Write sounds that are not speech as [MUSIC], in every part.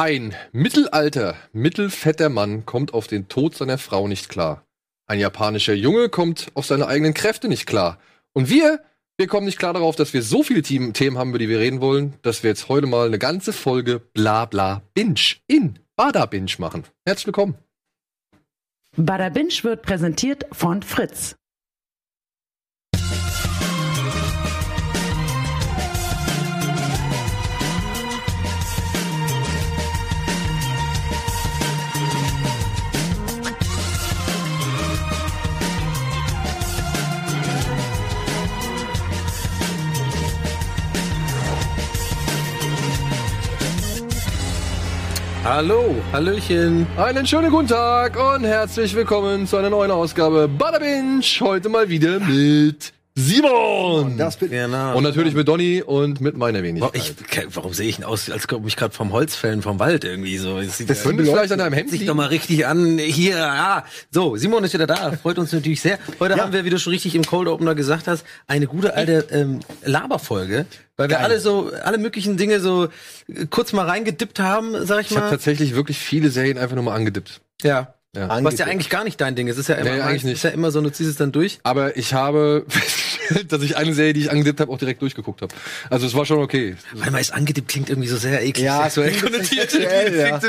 Ein mittelalter, mittelfetter Mann kommt auf den Tod seiner Frau nicht klar. Ein japanischer Junge kommt auf seine eigenen Kräfte nicht klar. Und wir, wir kommen nicht klar darauf, dass wir so viele Themen haben, über die wir reden wollen, dass wir jetzt heute mal eine ganze Folge Bla Bla Binge in Bada Binge machen. Herzlich willkommen. Bada Binge wird präsentiert von Fritz. Hallo, Hallöchen, einen schönen guten Tag und herzlich willkommen zu einer neuen Ausgabe Bada Binge. Heute mal wieder mit Simon. Das bin Genau. Und natürlich mit Donny und mit meiner Wenigkeit. Warum, ich, warum sehe ich denn aus, als komme ich gerade vom Holz fällen, vom Wald irgendwie so? Das sieht das könnte vielleicht an deinem Hemd sich doch mal richtig an. Hier, ja. So, Simon ist wieder da. Freut uns natürlich sehr. Heute Ja. haben wir, wie du schon richtig im Cold Opener gesagt hast, eine gute alte ähm, Laberfolge, weil wir Geil. alle so, alle möglichen Dinge so äh, kurz mal reingedippt haben, sag ich Ich habe mal. tatsächlich wirklich viele Serien einfach nur mal angedippt. Ja. Ja. Was ja eigentlich gar nicht dein Ding ist. Es ist ja immer, Nee, eigentlich nicht. ist ja immer so, du ziehst es dann durch. Aber ich habe [LAUGHS] dass ich eine Serie, die ich angedippt habe, auch direkt durchgeguckt habe. Also es war schon okay. Weil man ist angedippt, klingt irgendwie so sehr eklig. Ja, [LAUGHS] klingt konnotiert. ja.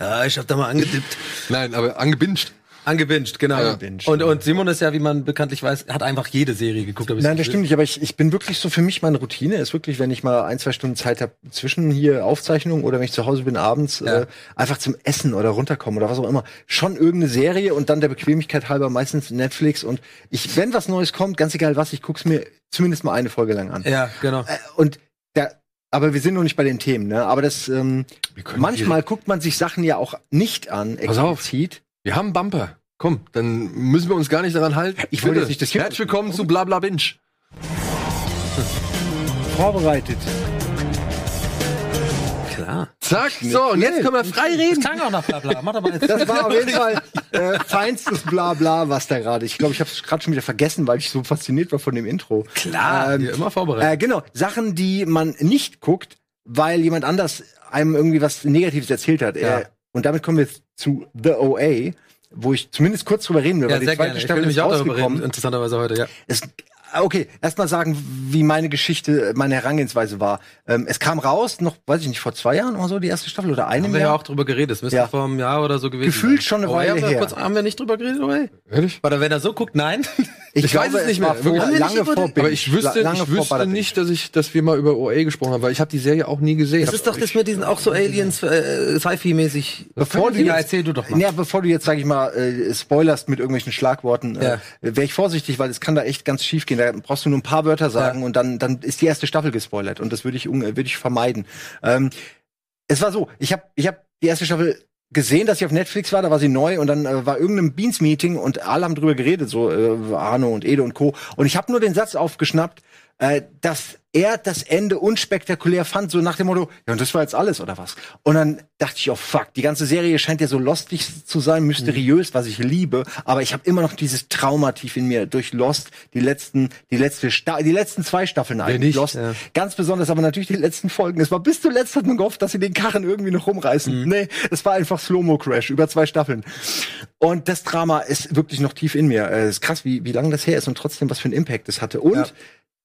ja, ich hab da mal angedippt. Nein, aber angebinged. Angebinged, genau. Angebinged, und, und Simon ist ja, wie man bekanntlich weiß, hat einfach jede Serie geguckt. Nein, das stimmt nicht, aber ich, ich bin wirklich so für mich meine Routine ist wirklich, wenn ich mal ein, zwei Stunden Zeit habe zwischen hier Aufzeichnungen oder wenn ich zu Hause bin abends, Ja. äh, einfach zum Essen oder runterkommen oder was auch immer. Schon irgendeine Serie und dann der Bequemlichkeit halber meistens Netflix und ich, wenn was Neues kommt, ganz egal was, ich guck's mir zumindest mal eine Folge lang an. Ja, genau. Äh, und da, aber wir sind noch nicht bei den Themen, ne? Aber das, ähm, manchmal guckt man sich Sachen ja auch nicht an, Pass auf. explizit. Wir haben Bumper. Komm, dann müssen wir uns gar nicht daran halten. Ich Bitte. jetzt nicht das Herzlich willkommen zu Bla Bla Binge. [LAUGHS] Vorbereitet. Klar. Zack, so, und jetzt können wir frei reden. klang auch nach Blabla. Mach doch mal jetzt. Das war auf jeden Fall äh, [LAUGHS] feinstes Blabla, was da gerade. Ich glaube, ich habe es gerade schon wieder vergessen, weil ich so fasziniert war von dem Intro. Klar, Ähm, immer vorbereitet. Äh, genau, Sachen, die man nicht guckt, weil jemand anders einem irgendwie was Negatives erzählt hat. Ja. Äh, und damit kommen wir jetzt zu The OA, wo ich zumindest kurz drüber reden will, ja, weil die zweite gerne. Staffel ist darüber reden, rausgekommen. interessanterweise heute, ja. Es, okay, erstmal sagen, wie meine Geschichte, meine Herangehensweise war. Ähm, es kam raus, noch, weiß ich nicht, vor zwei Jahren oder so, die erste Staffel oder einem Haben wir ja auch drüber geredet. Das müsste Ja. vor einem Jahr oder so gewesen Gefühlt sein. schon eine Oh, Weile haben wir her. Kurz, haben wir nicht drüber geredet, oder? Ehrlich? Oder wenn er so guckt, nein. [LAUGHS] Ich weiß es nicht mehr. vor, lange über vor den- Aber ich wüsste, lange ich wüsste nicht, dass ich, dass wir mal über OA gesprochen haben, weil ich habe die Serie auch nie gesehen. Das ist doch das mit diesen auch so Aliens, äh, Sci-Fi-mäßig. Bevor du ja, erzähl du doch mal. Ja, bevor du jetzt, sag ich mal, äh, spoilerst mit irgendwelchen Schlagworten, Ja. äh, wäre ich vorsichtig, weil es kann da echt ganz schief gehen. Da brauchst du nur ein paar Wörter sagen Ja. und dann, dann ist die erste Staffel gespoilert und das würde ich, un- würde ich vermeiden. Ähm, es war so, ich habe ich hab die erste Staffel gesehen, dass sie auf Netflix war, da war sie neu und dann äh, war irgendein Beans-Meeting und alle haben drüber geredet, so äh, Arno und Ede und Co. Und ich habe nur den Satz aufgeschnappt, äh, dass er das Ende unspektakulär fand, so nach dem Motto, ja, und das war jetzt alles, oder was? Und dann dachte ich, oh fuck, die ganze Serie scheint ja so lostig zu sein, mysteriös, was ich liebe, aber ich habe immer noch dieses Trauma tief in mir durch Lost, die letzten, die letzte Sta die letzten zwei Staffeln eigentlich, nicht? Lost. Ja. Ganz besonders aber natürlich die letzten Folgen. Es war bis zuletzt hat man gehofft, dass sie den Karren irgendwie noch rumreißen. Mhm. Nee, es war einfach Slow-Mo-Crash über zwei Staffeln. Und das Drama ist wirklich noch tief in mir. Äh, Es ist krass, wie, wie lange das her ist und trotzdem was für einen Impact es hatte. Und Ja.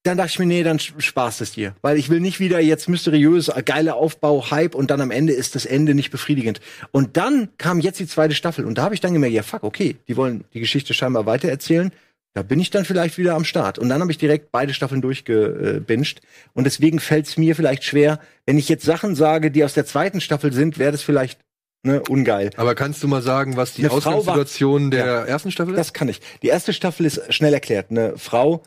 Dann dachte ich mir, nee, dann sparst es dir. Weil ich will nicht wieder jetzt mysteriös, äh, geiler Aufbau, Hype und dann am Ende ist das Ende nicht befriedigend. Und dann kam jetzt die zweite Staffel und da habe ich dann gemerkt, ja fuck, okay, die wollen die Geschichte scheinbar weitererzählen. Da bin ich dann vielleicht wieder am Start. Und dann habe ich direkt beide Staffeln durchgebinged. Und deswegen fällt es mir vielleicht schwer, wenn ich jetzt Sachen sage, die aus der zweiten Staffel sind, wäre das vielleicht ne, ungeil. Aber kannst du mal sagen, was die Ausgangssituation der Ja. ersten Staffel ist? Das kann ich. Die erste Staffel ist schnell erklärt. Eine Frau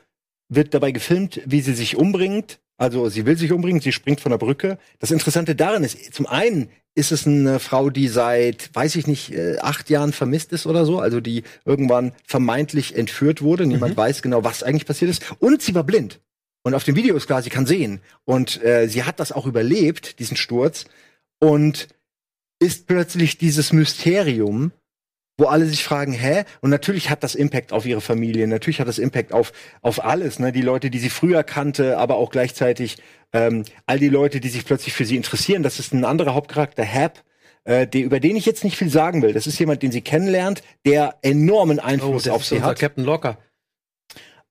wird dabei gefilmt, wie sie sich umbringt. Also sie will sich umbringen, sie springt von der Brücke. Das Interessante daran ist, zum einen ist es eine Frau, die seit, weiß ich nicht, äh, acht Jahren vermisst ist oder so, also die irgendwann vermeintlich entführt wurde. Niemand weiß genau, was eigentlich passiert ist. Und sie war blind. Und auf dem Video ist klar, sie kann sehen. Und äh, sie hat das auch überlebt, diesen Sturz. Und ist plötzlich dieses Mysterium, wo alle sich fragen, hä? Und natürlich hat das Impact auf ihre Familie, natürlich hat das Impact auf, auf alles, ne? Die Leute, die sie früher kannte, aber auch gleichzeitig ähm, all die Leute, die sich plötzlich für sie interessieren. Das ist ein anderer Hauptcharakter, Hap, äh, die, über den ich jetzt nicht viel sagen will. Das ist jemand, den sie kennenlernt, der enormen Einfluss das auf sie hat. Captain Locker.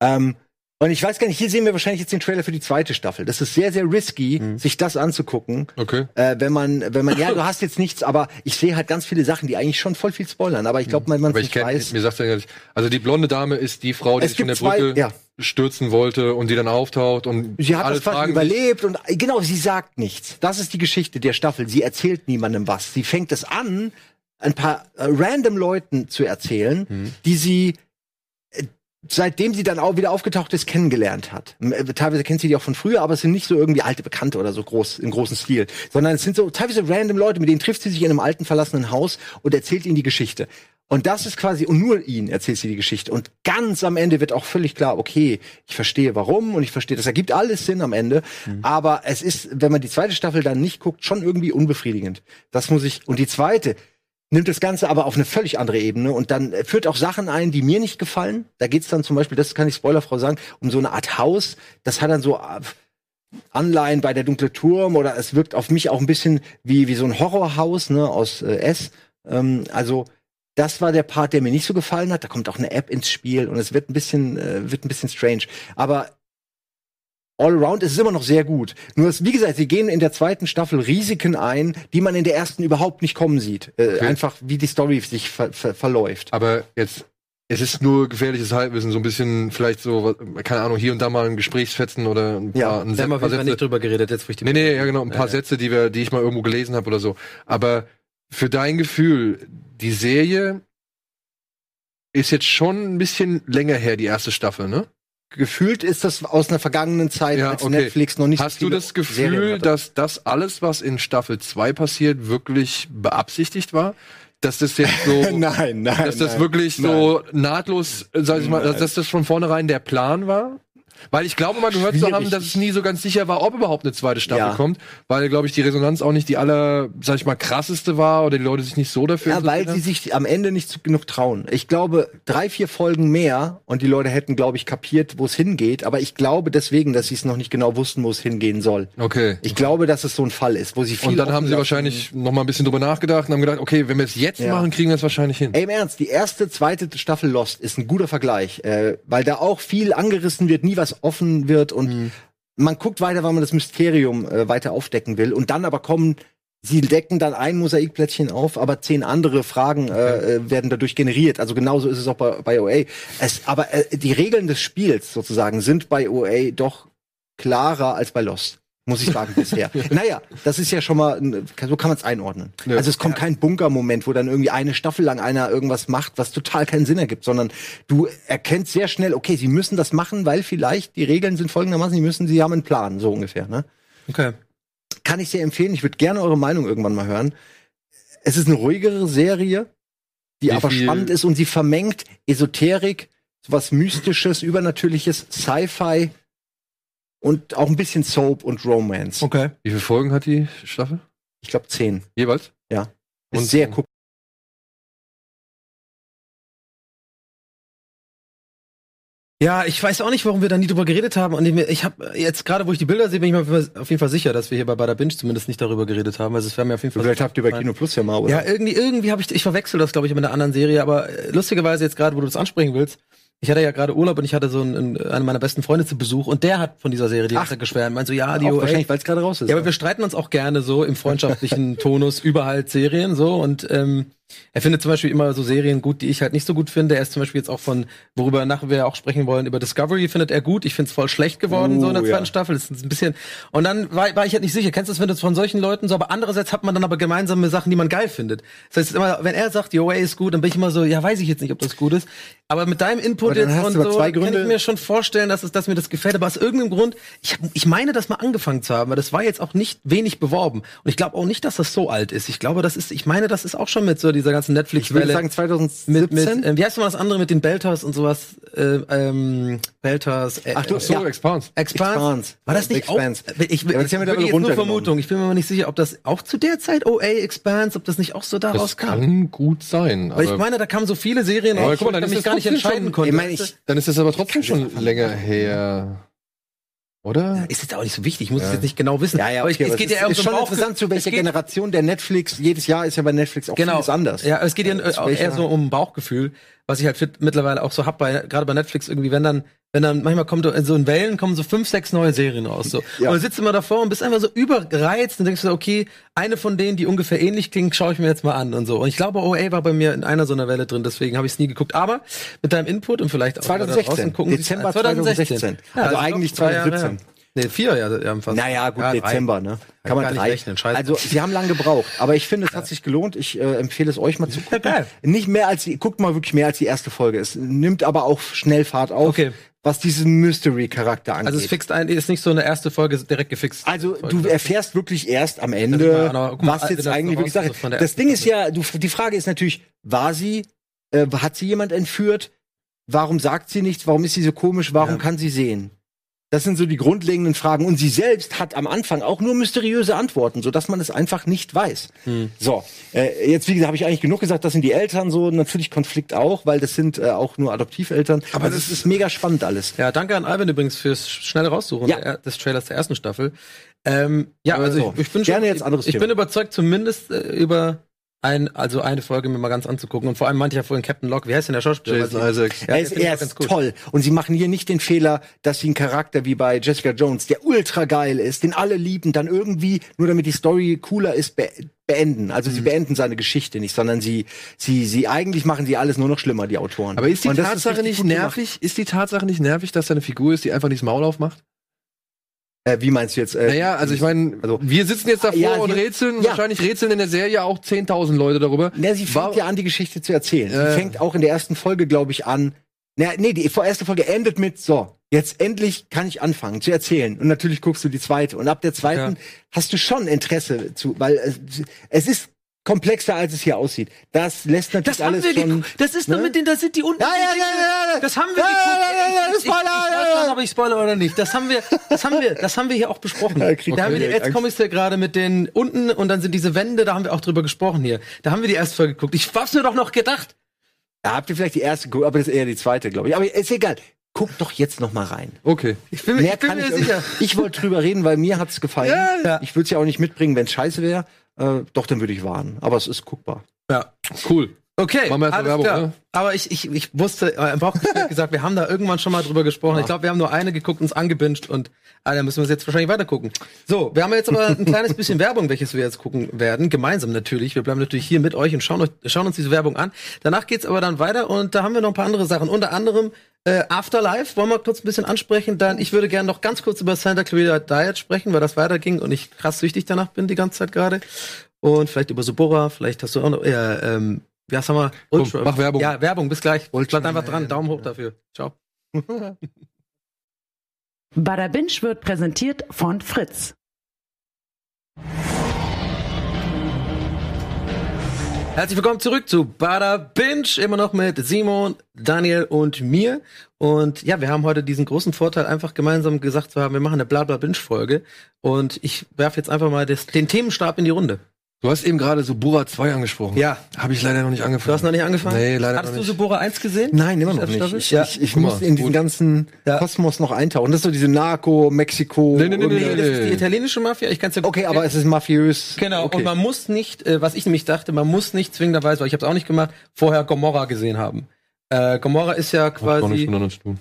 Ähm, und ich weiß gar nicht, hier sehen wir wahrscheinlich jetzt den Trailer für die zweite Staffel. Das ist sehr, sehr risky, Mhm. sich das anzugucken. Okay. Äh, wenn man, wenn man, ja, du [LAUGHS] hast jetzt nichts, aber ich sehe halt ganz viele Sachen, die eigentlich schon voll viel spoilern. Aber ich glaube, man ich nicht kenne, weiß. mir sagt ja nicht. Also die blonde Dame ist die Frau, die sich von der zwei- Brücke ja. stürzen wollte und die dann auftaucht und Sie hat alle das sich- überlebt und genau, sie sagt nichts. Das ist die Geschichte der Staffel. Sie erzählt niemandem was. Sie fängt es an, ein paar äh, random Leuten zu erzählen, Mhm. die sie seitdem sie dann auch wieder aufgetaucht ist, kennengelernt hat. Äh, Teilweise kennt sie die auch von früher, aber es sind nicht so irgendwie alte Bekannte oder so groß im großen Stil, sondern es sind so teilweise random Leute, mit denen trifft sie sich in einem alten verlassenen Haus und erzählt ihnen die Geschichte. Und das ist quasi, und nur ihnen erzählt sie die Geschichte. Und ganz am Ende wird auch völlig klar, okay, ich verstehe warum und ich verstehe, das ergibt alles Sinn am Ende. Aber es ist, wenn man die zweite Staffel dann nicht guckt, schon irgendwie unbefriedigend. Das muss ich, und die zweite nimmt das Ganze aber auf eine völlig andere Ebene und dann äh, führt auch Sachen ein, die mir nicht gefallen. Da geht's dann zum Beispiel, das kann ich Spoilerfrau sagen, um so eine Art Haus. Das hat dann so äh, Anleihen bei der dunkle Turm oder es wirkt auf mich auch ein bisschen wie, wie so ein Horrorhaus ne, aus äh, S. Ähm, also das war der Part, der mir nicht so gefallen hat. Da kommt auch eine App ins Spiel und es wird ein bisschen, äh, wird ein bisschen strange. Aber all around ist es immer noch sehr gut. Nur, wie gesagt, sie gehen in der zweiten Staffel Risiken ein, die man in der ersten überhaupt nicht kommen sieht. Äh, Okay. Einfach, wie die Story sich ver ver verläuft. Aber jetzt, es ist nur gefährliches Halbwissen, so ein bisschen vielleicht so, keine Ahnung, hier und da mal ein Gesprächsfetzen oder ein Ja, paar, ein Wir haben paar Sätze. nicht drüber geredet, jetzt wo ich die Nee, nee, ja genau, ein paar Ja, ja. Sätze, die wir, die ich mal irgendwo gelesen habe oder so. Aber für dein Gefühl, die Serie ist jetzt schon ein bisschen länger her, die erste Staffel, ne? Gefühlt ist das aus einer vergangenen Zeit, Ja, als okay. Netflix noch nicht Hast so du das Gefühl, dass das alles, was in Staffel 2 passiert, wirklich beabsichtigt war? Dass das jetzt so, [LAUGHS] nein, nein. dass das nein. wirklich so nahtlos, sag ich mal, dass, dass das von vornherein der Plan war? Weil ich glaube mal gehört zu Schwierig. haben, dass es nie so ganz sicher war, ob überhaupt eine zweite Staffel Ja. kommt, weil glaube ich die Resonanz auch nicht die aller, sag ich mal, krasseste war oder die Leute sich nicht so dafür Ja, weil sie sich am Ende nicht zu- genug trauen. Ich glaube, drei, vier Folgen mehr und die Leute hätten, glaube ich, kapiert, wo es hingeht. Aber ich glaube deswegen, dass sie es noch nicht genau wussten, wo es hingehen soll. Okay. Ich glaube, dass es so ein Fall ist, wo sie viel Und dann haben sie wahrscheinlich noch mal ein bisschen drüber nachgedacht und haben gedacht, okay, wenn wir es jetzt Ja. machen, kriegen wir es wahrscheinlich hin. Ey, im Ernst, die erste, zweite Staffel Lost ist ein guter Vergleich, äh, weil da auch viel angerissen wird, nie was offen wird und Mhm. man guckt weiter, weil man das Mysterium äh, weiter aufdecken will und dann aber kommen Sie decken dann ein Mosaikplättchen auf, aber zehn andere Fragen äh, äh, werden dadurch generiert. Also genauso ist es auch bei, bei OA. Es, aber äh, die Regeln des Spiels sozusagen sind bei OA doch klarer als bei Lost. Muss ich sagen, bisher. [LAUGHS] Naja, das ist ja schon mal, so kann man es einordnen. Ja. Also es kommt kein Bunker-Moment, wo dann irgendwie eine Staffel lang einer irgendwas macht, was total keinen Sinn ergibt, sondern du erkennst sehr schnell, okay, sie müssen das machen, weil vielleicht die Regeln sind folgendermaßen, die müssen, sie haben einen Plan, so ungefähr. Ne? Okay. Kann ich sehr empfehlen. Ich würde gerne eure Meinung irgendwann mal hören. Es ist eine ruhigere Serie, die Wie aber viel- spannend ist und sie vermengt Esoterik, sowas Mystisches, Übernatürliches, Sci-Fi und auch ein bisschen Soap und Romance. Okay. Wie viele Folgen hat die Staffel? Ich glaube zehn. Jeweils? Ist Und- sehr guck. Ja, ich weiß auch nicht, warum wir da nie drüber geredet haben. Und ich, habe jetzt gerade, wo ich die Bilder sehe, bin ich mir auf jeden Fall sicher, dass wir hier bei Bada Binge zumindest nicht darüber geredet haben. Also es wäre mir auf jeden Fall. Vielleicht habt ihr bei. Kino Plus ja mal, oder? Ja, irgendwie, irgendwie habe ich, ich verwechsel das, glaube ich, mit einer anderen Serie. Aber äh, lustigerweise jetzt gerade, wo du das ansprechen willst, ich hatte ja gerade Urlaub und ich hatte so einen, einen, meiner besten Freunde zu Besuch und der hat von dieser Serie die ganze geschwärmt. Meint so, ja, die auch wahrscheinlich, weil es gerade raus ist. Ja, aber wir streiten uns auch gerne so im freundschaftlichen [LAUGHS] Tonus über halt Serien so und ähm, er findet zum Beispiel immer so Serien gut, die ich halt nicht so gut finde. Er ist zum Beispiel jetzt auch von, worüber nachher wir auch sprechen wollen, über Discovery findet er gut. Ich finde es voll schlecht geworden, so in der Uh, zweiten ja. Staffel. Das ist ein bisschen. Und dann war, war ich halt nicht sicher. Kennst du das, wenn du von solchen Leuten so, aber andererseits hat man dann aber gemeinsame Sachen, die man geil findet. Das heißt immer, wenn er sagt, die OA ist gut, dann bin ich immer so, ja, weiß ich jetzt nicht, ob das gut ist. Aber mit deinem Input jetzt und so, kann ich mir schon vorstellen, dass, es, dass mir das gefällt. Aber aus irgendeinem Grund, ich, hab, ich meine, das mal angefangen zu haben, aber das war jetzt auch nicht wenig beworben. Und ich glaube auch nicht, dass das so alt ist. Ich glaube, das ist, ich meine, das ist auch schon mit so dieser ganzen ich würde Netflix-Welle. sagen 2017. Mit, mit, äh, wie heißt denn das andere mit den Belters und sowas? Äh, ähm, Belters. Äh, Ach du, so, Ja. Expanse. Expanse. War das nicht Expanse. auch? Ich, ich, Ja, aber das haben wir wirklich mittlerweile jetzt nur. Vermutung. Ich bin mir mal nicht sicher, ob das auch zu der Zeit OA Expanse, ob das nicht auch so daraus Das kam. kann gut sein. Weil ich aber- meine, da kamen so viele Serien Aber raus, guck mal, wo ich dann mich gar nicht entscheiden schon- konnte. Ich meine, ich, Dann ist das aber trotzdem schon länger her. Oder? Ist jetzt auch nicht so wichtig, ich muss es jetzt nicht genau wissen. Ja, ja, okay, ich, es geht ja ist so schon interessant, zu welcher Generation der Netflix, jedes Jahr ist ja bei Netflix auch Genau. vieles anders. Ja, es geht ja eher so um Bauchgefühl, was ich halt mittlerweile auch so hab bei gerade bei Netflix irgendwie, wenn dann wenn dann manchmal kommt in so in Wellen kommen so fünf, sechs neue Serien raus so. Ja. Und du sitzt immer davor und bist einfach so übergereizt und denkst du, okay, eine von denen, die ungefähr ähnlich klingt, schaue ich mir jetzt mal an und so. Und ich glaube, OA war bei mir in einer so einer Welle drin, deswegen habe ich es nie geguckt. Aber mit deinem Input und vielleicht auch da 2016. draußen gucken Dezember Ah, 2016. Also ich eigentlich glaub, zwei Jahre 2017. her. Nee, vier Jahre ja, fast. Naja, gut, Ja. Dezember, ne? Ja, Kann man drei. rechnen, scheiße. Also, sie haben lange gebraucht, aber ich finde, es hat sich gelohnt. Ich äh, empfehle es euch mal zu [LAUGHS] gucken. geil. Nicht mehr als die, guckt mal wirklich mehr als die erste Folge. Es nimmt aber auch schnell Fahrt auf, Okay. Was diesen Mystery-Charakter angeht. Also es fixt ein, ist nicht so eine erste Folge direkt gefixt. Also du erfährst wirklich erst am Ende, ist mal- was wenn jetzt eigentlich noch wirklich Sache ist Das ersten Ding ist ja, du, die Frage ist natürlich, war sie, äh, hat sie jemand entführt? Warum sagt sie nichts? Warum ist sie so komisch? Warum Ja. kann sie sehen? Das sind so die grundlegenden Fragen. Und sie selbst hat am Anfang auch nur mysteriöse Antworten, sodass man es einfach nicht weiß. Hm. So, äh, jetzt, wie gesagt, habe ich eigentlich genug gesagt, das sind die Eltern so, natürlich Konflikt auch, weil das sind äh, auch nur Adoptiveltern. Aber das ist mega spannend alles. Ja, danke an Alvin übrigens fürs schnelle Raussuchen Ja. des Trailers der ersten Staffel. Ähm, ja, also so. ich, ich bin schon, ich, ich bin überzeugt, zumindest äh, über ein, also eine Folge mir mal ganz anzugucken. Und vor allem meinte ich ja vorhin Captain Locke, wie heißt denn der Schauspieler? Jason Weiß ich- Isaacs. Ja, er ist, er ist ganz gut. toll. Und sie machen hier nicht den Fehler, dass sie einen Charakter wie bei Jessica Jones, der ultra geil ist, den alle lieben, dann irgendwie, nur damit die Story cooler ist, be beenden. Also Mhm. sie beenden seine Geschichte nicht, sondern sie, sie, sie, eigentlich machen sie alles nur noch schlimmer, die Autoren. Aber ist die Tatsache richtig nicht nervig? Ist die Tatsache nicht nervig, dass da eine Figur ist, die einfach nicht das Maul aufmacht? Äh, wie meinst du jetzt? Äh, Naja, also ich meine, also- wir sitzen jetzt davor Ja, und rätseln. ja. Wahrscheinlich rätseln in der Serie auch 10.000 Leute darüber. Na, sie fängt War- ja an, die Geschichte zu erzählen. Äh. Sie fängt auch in der ersten Folge, glaube ich, an. Na, nee, die erste Folge endet mit, so, jetzt endlich kann ich anfangen zu erzählen. Und natürlich guckst du die zweite. Und ab der zweiten Ja. hast du schon Interesse zu, weil es, es ist komplexer, als es hier aussieht. Das lässt natürlich Das haben alles wir schon. Das ist doch ne? mit den, das sind die unten. Ja, ja, ja, ja, ja. Das haben wir Ja, geguckt. ja, ja, ja, Ich- ich- Spoiler, ich ja, weiß ja. schon, ob ich spoiler oder nicht. Das haben wir, das haben wir, das haben wir hier auch besprochen. Ja, da haben wir die, komme ich ja gerade mit den unten und dann sind diese Wände, da haben wir auch drüber gesprochen hier. Da haben wir die erste Folge geguckt. Ich hab's mir doch noch gedacht. Da habt ihr vielleicht die erste geguckt, aber das ist eher die zweite, glaube ich. Aber ist egal. Guckt doch jetzt noch mal rein. Okay. Ich bin, mir- Mehr ich bin mir ich sicher. Ich wollte drüber reden, weil mir hat's gefallen. Ja. Ich würde es ja auch nicht mitbringen, wenn es scheiße wäre. Äh, doch, dann würde ich warnen. Aber es ist guckbar. Ja. Cool. Okay, alles Werbung, klar. ne? Aber ich, ich, ich wusste, äh, im Bauchgefühl gesagt, wir haben da irgendwann schon mal drüber gesprochen. Ich glaube, wir haben nur eine geguckt, uns angebinged und ah, da müssen wir jetzt wahrscheinlich weiter gucken. So, wir haben jetzt aber [LAUGHS] ein kleines bisschen Werbung, welches wir jetzt gucken werden. Gemeinsam natürlich. Wir bleiben natürlich hier mit euch und schauen, euch, schauen uns diese Werbung an. Danach geht's aber dann weiter und da haben wir noch ein paar andere Sachen. Unter anderem äh, Afterlife wollen wir kurz ein bisschen ansprechen. Dann, ich würde gerne noch ganz kurz über Santa Clarita Diet sprechen, weil das weiterging und ich krass süchtig danach bin die ganze Zeit gerade. Und vielleicht über Subora, vielleicht hast du auch noch, äh, ähm, wie heißt wir? Komm, mach Werbung. Ja, Werbung, bis gleich. Ultra- Bleibt einfach dran, Daumen hoch dafür. Ciao. Bada Binge wird präsentiert von Fritz. Herzlich willkommen zurück zu Bada Binge, immer noch mit Simon, Daniel und mir. Und ja, wir haben heute diesen großen Vorteil, einfach gemeinsam gesagt zu haben, wir machen eine Blabla Binge Folge. Und ich werfe jetzt einfach mal das, den Themenstab in die Runde. Du hast eben gerade Subura 2 angesprochen. Ja. Habe ich leider noch nicht angefangen. Du hast noch nicht angefangen? Nee, leider Hattest noch du nicht. Subora 1 gesehen? Nein, immer noch nicht. Ich, Ja. ich, ich muss mal, in diesen gut. ganzen Ja. Kosmos noch eintauchen. Das ist so diese Narco, Mexiko. Nee, nee, nee, nee, Nee, das ist die italienische Mafia. Ich kann's ja Okay, aber es ist mafiös. Genau, okay. und man muss nicht, äh, was ich nämlich dachte, man muss nicht zwingenderweise, weil ich habe es auch nicht gemacht, vorher Gomorra gesehen haben. Äh, Gomorra ist ja Hat gar nichts quasi. miteinander zu tun.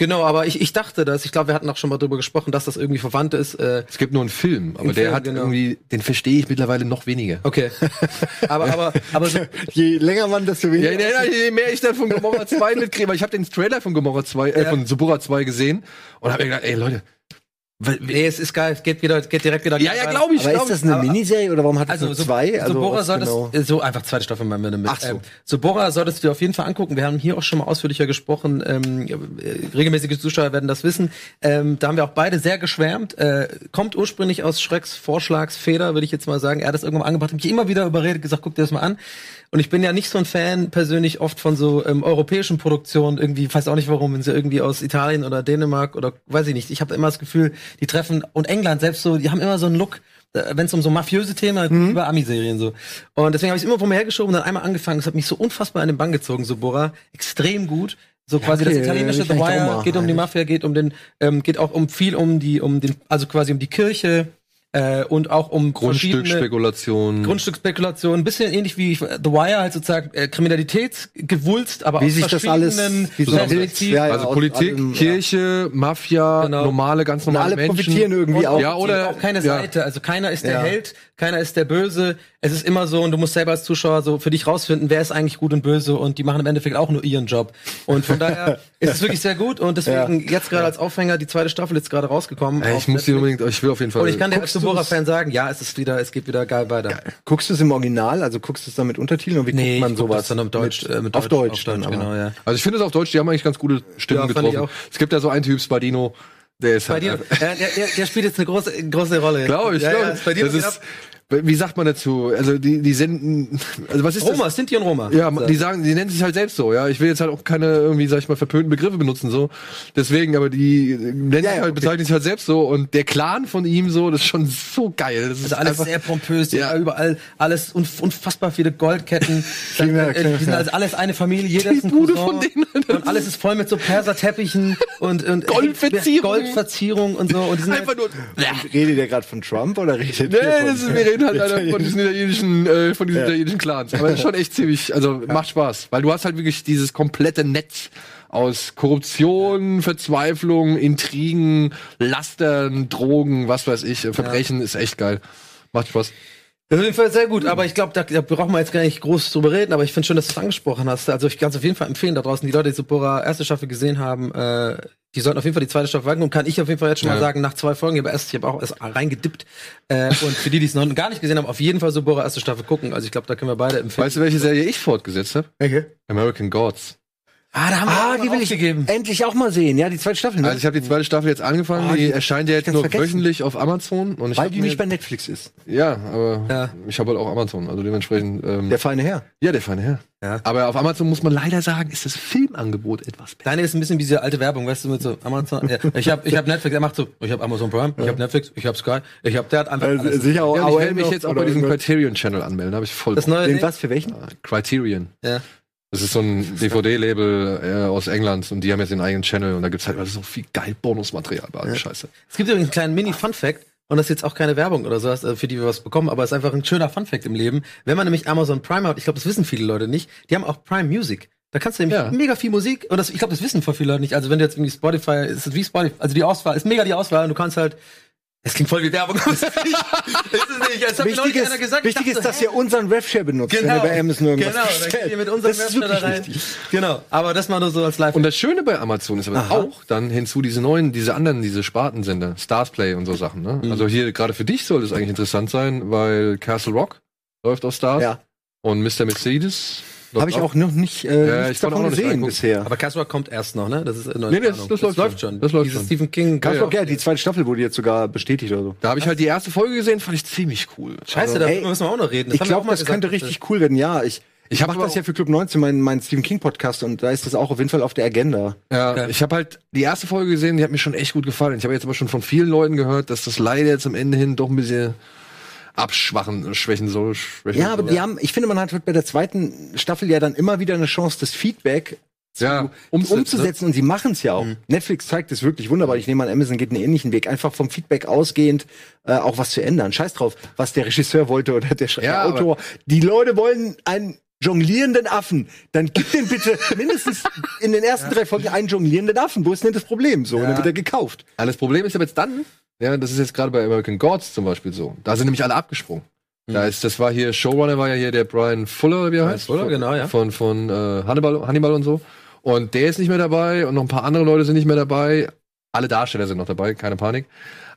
Genau, aber ich, ich dachte das. Ich glaube, wir hatten auch schon mal drüber gesprochen, dass das irgendwie verwandt ist. Äh, Es gibt nur einen Film, aber der Film, hat genau. irgendwie, den verstehe ich mittlerweile noch weniger. okay. [LAUGHS] aber, aber, aber so, [LAUGHS] Je länger man, desto weniger. ja, ja, je mehr ich dann von Gomorra 2 mitkriege, weil ich habe den Trailer von Gomorra 2, äh, Ja. von Subura 2 gesehen und habe mir gedacht, ey Leute, weil- nee, es ist geil. Es geht wieder, es geht direkt wieder. ja, ja, glaube ich, aber glaub ist das eine aber- Miniserie oder warum hat es Also, so, zwei? Also Sobora solltest genau? äh, so einfach zweite Staffel wir damit. Ach so. Ähm, Sobora solltest du dir auf jeden Fall angucken. Wir haben hier auch schon mal ausführlicher gesprochen. Ähm, äh, regelmäßige Zuschauer werden das wissen. Ähm, da haben wir auch beide sehr geschwärmt. Äh, kommt ursprünglich aus Schrecks Vorschlagsfeder, würde ich jetzt mal sagen. Er hat das irgendwann mal angebracht, hat mich immer wieder überredet, gesagt, guck dir das mal an. Und ich bin ja nicht so ein Fan persönlich oft von so ähm, europäischen Produktionen irgendwie, weiß auch nicht warum, wenn sie irgendwie aus Italien oder Dänemark oder weiß ich nicht. Ich habe immer das Gefühl, die treffen und England selbst so, die haben immer so einen Look, wenn es um so mafiöse Themen über Ami-Serien so. Und deswegen habe ich immer vor mir hergeschoben und dann einmal angefangen. Das hat mich so unfassbar an den Bann gezogen, so Bora. Extrem gut. So quasi okay, das italienische The Wire geht um die Mafia, geht um den, ähm, geht auch um viel um die, um den, also quasi um die Kirche äh, und auch um verschiedene- Grundstückspekulation. Grundstücksspekulation, ein bisschen ähnlich wie The Wire, halt sozusagen äh, Kriminalitätsgewulst, aber Wie aus sich das alles, verschiedenen wie so ja, ja, also aus Politik, allem, ja. Kirche, Mafia, Genau. normale, ganz normale alle Menschen. profitieren irgendwie auch. Ja, oder auch keine ja. Seite. Also keiner ist der Ja. Held, keiner ist der Böse. Es ist immer so und du musst selber als Zuschauer so für dich rausfinden, wer ist eigentlich gut und böse und die machen im Endeffekt auch nur ihren Job. Und von daher [LAUGHS] ist es wirklich sehr gut und deswegen jetzt gerade als Aufhänger die zweite Staffel ist gerade rausgekommen. Ey, ich muss die unbedingt, ich will auf jeden Fall. und ich kann dir du's? Subora-Fan sagen, ja, es ist wieder, es geht wieder geil weiter. Guckst du es im Original? Also guckst du es dann mit Untertiteln? Und wie Nee, guckt man sowas? das dann auf Deutsch, Mit, äh, mit auf Deutsch, dann. aber. genau, ja. also ich finde es auf Deutsch, die haben eigentlich ganz gute Stimmen Ja, getroffen. Es gibt ja so einen Typ, Spadino, der ist Bei halt dir, einfach- der, der, der spielt jetzt eine große, große Rolle. Glaube ich, ja, glaube ja, das geht ist. Wie sagt man dazu? Also die, die senden, also was ist Roma, das? Sinti und Roma. Ja, die sagen, die nennen sich halt selbst so, ja. Ich will jetzt halt auch keine irgendwie, sag ich mal, verpönten Begriffe benutzen, so. Deswegen, aber die nennen sich ja, halt, okay. bezeichnen sich halt selbst so und der Clan von ihm so, das ist schon so geil. Das ist Also alles einfach, sehr pompös, Ja. ja. überall alles unf unfassbar viele Goldketten. [LAUGHS] Dann, äh, die sind ja. also alles eine Familie, jeder ist ein Bude Cousin. von denen, Alter. und alles ist voll mit so Perserteppichen [LAUGHS] und, und Goldverzierung. Goldverzierung und so. Und die sind einfach nur, Redet ihr gerade von Trump oder redet Nee, das ist, wir reden halt Alter, von diesen italienischen, äh, von diesen italienischen Clans. Aber das ist schon echt ziemlich, also macht Spaß. Weil du hast halt wirklich dieses komplette Netz aus Korruption, Verzweiflung, Intrigen, Lastern, Drogen, was weiß ich, Verbrechen ist echt geil. Macht Spaß. Das ist auf jeden Fall sehr gut, aber ich glaube, da, da brauchen wir jetzt gar nicht groß drüber reden, aber ich finde schön, dass du es angesprochen hast. Also ich kann es auf jeden Fall empfehlen da draußen, die Leute, die Supora erste Staffel gesehen haben, äh, die sollten auf jeden Fall die zweite Staffel wagen und kann ich auf jeden Fall jetzt schon Ja. mal sagen, nach zwei Folgen, ich habe erst, ich habe auch erst reingedippt äh, und für die, die es noch gar nicht gesehen haben, auf jeden Fall Supora erste Staffel gucken. Also ich glaube, da können wir beide empfehlen. Weißt du, welche Serie ich fortgesetzt habe? Welche? American Gods. Ah, da haben wir Ah, irgendwann die will ich aufgegeben. endlich auch mal sehen. Ja, die zweite Staffel. Ne? Also ich habe die zweite Staffel jetzt angefangen, Oh, die die- erscheint ja jetzt nur vergessen. wöchentlich auf Amazon. Und ich Weil die nicht bei Netflix ist. Ja, aber Ja. ich habe halt auch Amazon, also dementsprechend. Ähm, Der feine Herr. ja, der feine Herr. Ja. Aber auf Amazon muss man leider sagen, ist das Filmangebot etwas besser. Deine ist ein bisschen wie diese alte Werbung, weißt du, mit so Amazon. Ja, ich habe ich hab Netflix, er macht so, ich habe Amazon Prime, ich habe Netflix, ich habe Sky, ich habe der hat einfach alles. sicher auch Ja, ich werde mich jetzt auch bei diesem. Criterion Channel anmelden, da habe ich voll Das neue Den was für welchen? Criterion. Ja. Das ist so ein DVD-Label äh, aus England und die haben jetzt den eigenen Channel und da gibt's halt also so viel geil Bonusmaterial bei allem Scheiße. Es gibt übrigens einen kleinen Mini-Fun-Fact, und das ist jetzt auch keine Werbung oder sowas, äh, für die wir was bekommen, aber es ist einfach ein schöner Fun-Fact im Leben. Wenn man nämlich Amazon Prime hat, ich glaube, das wissen viele Leute nicht, die haben auch Prime Music. Da kannst du nämlich Ja. mega viel Musik, und das, ich glaube, das wissen voll viele Leute nicht. Also wenn du jetzt irgendwie Spotify, ist es wie Spotify, also die Auswahl, ist mega die Auswahl, und du kannst halt, es klingt voll wie Werbung, es ist nicht. Es ist hat mir Wichtig ist, einer gesagt, ich wichtig ist, dachte, dass hä? ihr unseren RevShare benutzt, Genau, wenn ihr bei Amazon irgendwas genau, dann bestellt. geht ihr mit unserem das ist Webster da wirklich rein. wichtig. Genau, aber das mal nur so als live Und das Schöne bei Amazon ist aber Aha. auch dann hinzu diese neuen, diese anderen, diese Spartensender, Starsplay und so Sachen. Ne? Mhm. Also hier gerade für dich soll es eigentlich interessant sein, weil Castle Rock läuft auf Stars Ja. und Mr. Mercedes. Habe ich auch noch nicht, äh, Ja, ich konnte davon auch noch nicht gesehen bisher. Aber Castle Rock kommt erst noch, ne? Das ist in Nee, nee, das- das läuft schon. Das läuft Dieses schon. Stephen King. Castle ja. Ja, die zweite Staffel wurde jetzt sogar bestätigt oder so. Da habe ich halt die erste Folge gesehen, fand ich ziemlich cool. Scheiße, Also, da ey, müssen wir auch noch reden. ich wir auch glaube, mal das könnte richtig cool werden. Ja, ich, Ich ich mache das ja für Club 19, mein, mein Stephen King Podcast, und da ist das auch auf jeden Fall auf der Agenda. Ja, Okay. ich habe halt die erste Folge gesehen, die hat mir schon echt gut gefallen. Ich habe jetzt aber schon von vielen Leuten gehört, dass das leider jetzt am Ende hin doch ein bisschen abschwachen, schwächen soll. Schwächen Ja, aber soll. die haben, ich finde, man hat bei der zweiten Staffel ja dann immer wieder eine Chance, das Feedback ja, umzusetzen, umzusetzen. und sie machen es ja auch. Netflix zeigt es wirklich wunderbar. Ich nehme an, Amazon geht einen ähnlichen Weg. Einfach vom Feedback ausgehend äh, auch was zu ändern. Scheiß drauf, was der Regisseur wollte oder der, Sch- Ja, der Autor. Die Leute wollen einen jonglierenden Affen. Dann gib den bitte [LAUGHS] mindestens in den ersten drei Folgen einen jonglierenden Affen. Wo ist denn das Problem? So, und dann wird er gekauft. Ja, das Problem ist aber jetzt dann, ja, das ist jetzt gerade bei American Gods zum Beispiel so. Da sind nämlich alle abgesprungen. Da ist, das war hier, Showrunner war ja hier der Brian Fuller, wie er Brian heißt. Fuller, von, genau, ja. Von, von äh, Hannibal, Hannibal und so. Und der ist nicht mehr dabei und noch ein paar andere Leute sind nicht mehr dabei. Alle Darsteller sind noch dabei, keine Panik.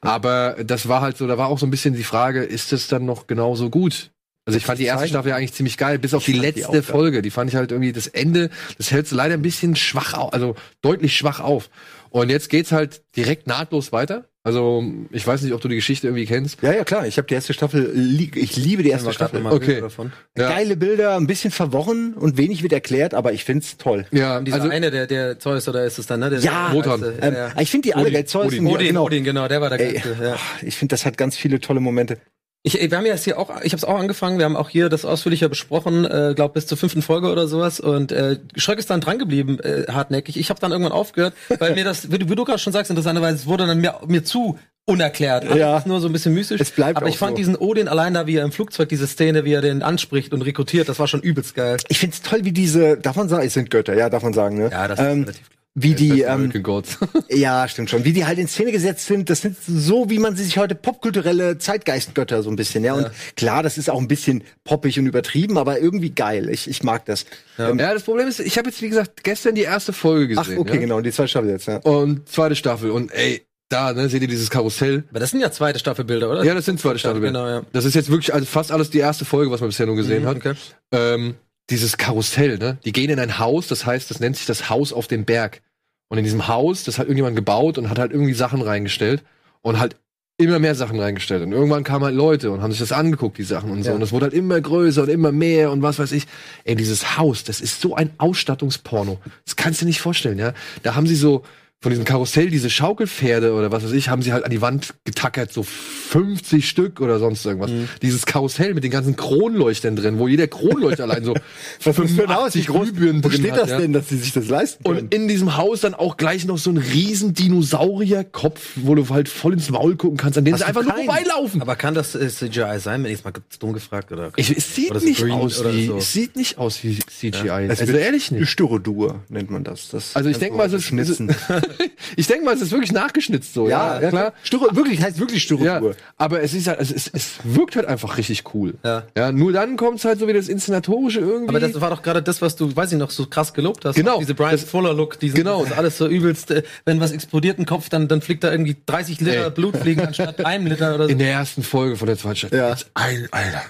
Aber das war halt so, da war auch so ein bisschen die Frage, ist das dann noch genauso gut? Also ich fand die erste. Staffel ja eigentlich ziemlich geil, bis auf die die letzte geil. Folge. Die fand ich halt irgendwie, das Ende, das hält so leider ein bisschen schwach auf, also deutlich schwach auf. Und jetzt geht's halt direkt nahtlos weiter. Also ich weiß nicht, ob du die Geschichte irgendwie kennst. Ja, ja, klar. Ich habe die erste Staffel, li- ich liebe die erste grad Staffel. mal Okay. Davon. Ja. Geile Bilder, ein bisschen verworren und wenig wird erklärt, aber ich find's toll. Ja, Dieser also eine, der, der Zeus, oder ist es dann, ne? Der, Ja. der, Wotan. der, Ähm, der, Ich finde die alle Odin, geil. Zeus Odin. und- Odin, genau. Odin, genau, der war der Ey, geilste. Ja. Ich finde, das hat ganz viele tolle Momente. Ich, wir haben ja jetzt hier auch, ich habe es auch angefangen, wir haben auch hier das ausführlicher besprochen, äh, glaube bis zur fünften Folge oder sowas. Und äh, Schröck ist dann dran geblieben, äh, hartnäckig. Ich habe dann irgendwann aufgehört, weil mir das, wie du, wie du gerade schon sagst, interessanterweise, es wurde dann mir, mir zu unerklärt. Alles Ja. ist nur so ein bisschen mystisch. Es bleibt Aber ich fand so. diesen Odin allein da, wie er im Flugzeug diese Szene, wie er den anspricht und rekrutiert, das war schon übelst geil. Ich find's toll, wie diese, darf man sagen, es sind Götter, ja, darf man sagen, ne? Ja, das ähm, ist relativ klar. Wie die, ähm, [LAUGHS] ja, stimmt schon. Wie die halt in Szene gesetzt sind, das sind so, wie man sie sich heute popkulturelle Zeitgeistgötter so ein bisschen, ja. Und klar, das ist auch ein bisschen poppig und übertrieben, aber irgendwie geil. Ich, ich mag das. Ähm, ja, das Problem ist, ich habe jetzt, wie gesagt, gestern die erste Folge ach, gesehen. okay, ja? genau. Und die zwei Staffel jetzt, ja. Und zweite Staffel. Und ey, da, ne, seht ihr dieses Karussell? Aber das sind ja zweite Staffelbilder, oder? Ja, das sind zweite Staffel. Genau, ja. Das ist jetzt wirklich also fast alles die erste Folge, was man bisher nur gesehen Mhm, hat. okay. Ähm, dieses Karussell, ne? Die gehen in ein Haus, das heißt, das nennt sich das Haus auf dem Berg. Und in diesem Haus, das hat irgendjemand gebaut und hat halt irgendwie Sachen reingestellt und halt immer mehr Sachen reingestellt. Und irgendwann kamen halt Leute und haben sich das angeguckt, die Sachen und so. Ja. Und es wurde halt immer größer und immer mehr und was weiß ich. Ey, dieses Haus, das ist so ein Ausstattungsporno. Das kannst du dir nicht vorstellen, ja. Da haben sie so von diesem Karussell, diese Schaukelpferde oder was weiß ich, haben sie halt an die Wand getackert, so 50 Stück oder sonst irgendwas. Mhm. Dieses Karussell mit den ganzen Kronleuchtern drin, wo jeder Kronleuchter allein so [LAUGHS] Was ist für ein Haus? Wie 85 groß, Glühbirnen wo drin steht hat, das ja. denn, dass sie sich das leisten können? Und in diesem Haus dann auch gleich noch so ein riesen Dinosaurierkopf, wo du halt voll ins Maul gucken kannst, an dem Hast sie einfach nur keinen? vorbeilaufen. Aber kann das äh, CGI sein, wenn ich es mal dumm gefragt oder? Ich, es sieht Oder so nicht Green aus wie, so. es sieht nicht aus wie CGI. Es Also wird ehrlich nicht. Styrodur nennt man das. das Also ich denke mal, ist, schnitzen. [LAUGHS] [LAUGHS] ich denke mal, es ist wirklich nachgeschnitzt so. ja, ja, klar. Styro, wirklich, heißt wirklich Ja, Styrodur. aber es ist halt, es, ist, es wirkt halt einfach richtig cool. Ja. ja nur dann kommt es halt so wie das Inszenatorische irgendwie. Aber das war doch gerade das, was du, weiß ich noch, so krass gelobt hast. Genau. Auch Diese Brian Das- Fuller Look, diese, Genau. alles so übelst, äh, wenn was explodiert im Kopf, dann, dann fliegt da irgendwie 30 Liter Ey. Blut fliegen anstatt [LAUGHS] einem Liter oder so. in der ersten Folge von der zweiten Staffel. Ja. Ein, Alter.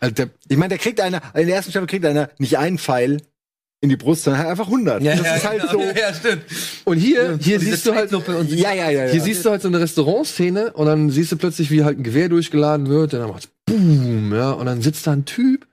Also der, Ich meine, der kriegt einer, in der ersten Staffel kriegt einer nicht einen Pfeil in die Brust, sondern halt einfach 100. das ist halt genau. so. Ja, stimmt. und hier, hier Und siehst du halt. Ja, ja, ja. ja. Hier siehst du halt so eine Restaurantszene und dann siehst du plötzlich, wie halt ein Gewehr durchgeladen wird, und dann macht's boom, ja, und dann sitzt da ein Typ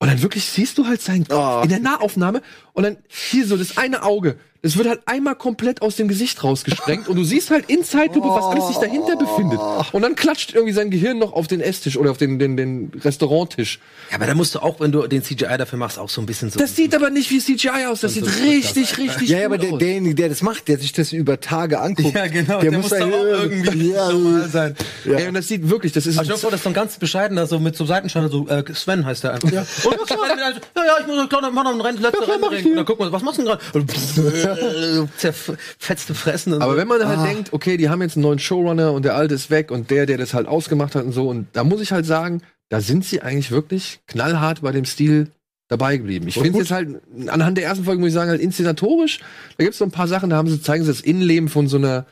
und dann wirklich siehst du halt seinen Kopf Oh. in der Nahaufnahme und dann hier so das eine Auge, das wird halt einmal komplett aus dem Gesicht rausgesprengt und du siehst halt in Zeitlupe, was alles sich dahinter befindet. Und dann klatscht irgendwie sein Gehirn noch auf den Esstisch oder auf den, den, den Restauranttisch. Ja, aber da musst du auch, wenn du den CGI dafür machst, auch so ein bisschen so. Das sieht aber nicht wie CGI aus, das sieht so- richtig, richtig ja, ja, aber der, aus. derjenige, der das macht, der sich das über Tage anguckt, ja, genau, der, der, muss muss da doch auch irgendwie [LAUGHS] ja, normal sein. Ja. Ey, und das sieht wirklich, das ist Aber ich glaube, das ist so ein ganz bescheidener, so mit so Seitenschalter, so äh, Sven heißt der einfach. Ja. Und ja, [LAUGHS] ja, ja, ich muss klar, mach noch ein Rennen, letzte Rennen bringen. Und dann guck mal, was machst du denn gerade? [LAUGHS] Und Zerfetzte Fressen und Aber so. wenn man halt denkt, okay, die haben jetzt einen neuen Showrunner und der alte ist weg und der, der das halt ausgemacht hat und so, und da muss ich halt sagen, da sind sie eigentlich wirklich knallhart bei dem Stil dabei geblieben. Ich finde jetzt halt, anhand der ersten Folge muss ich sagen, halt inszenatorisch, da gibt es so ein paar Sachen, da haben sie, zeigen sie das Innenleben von so einer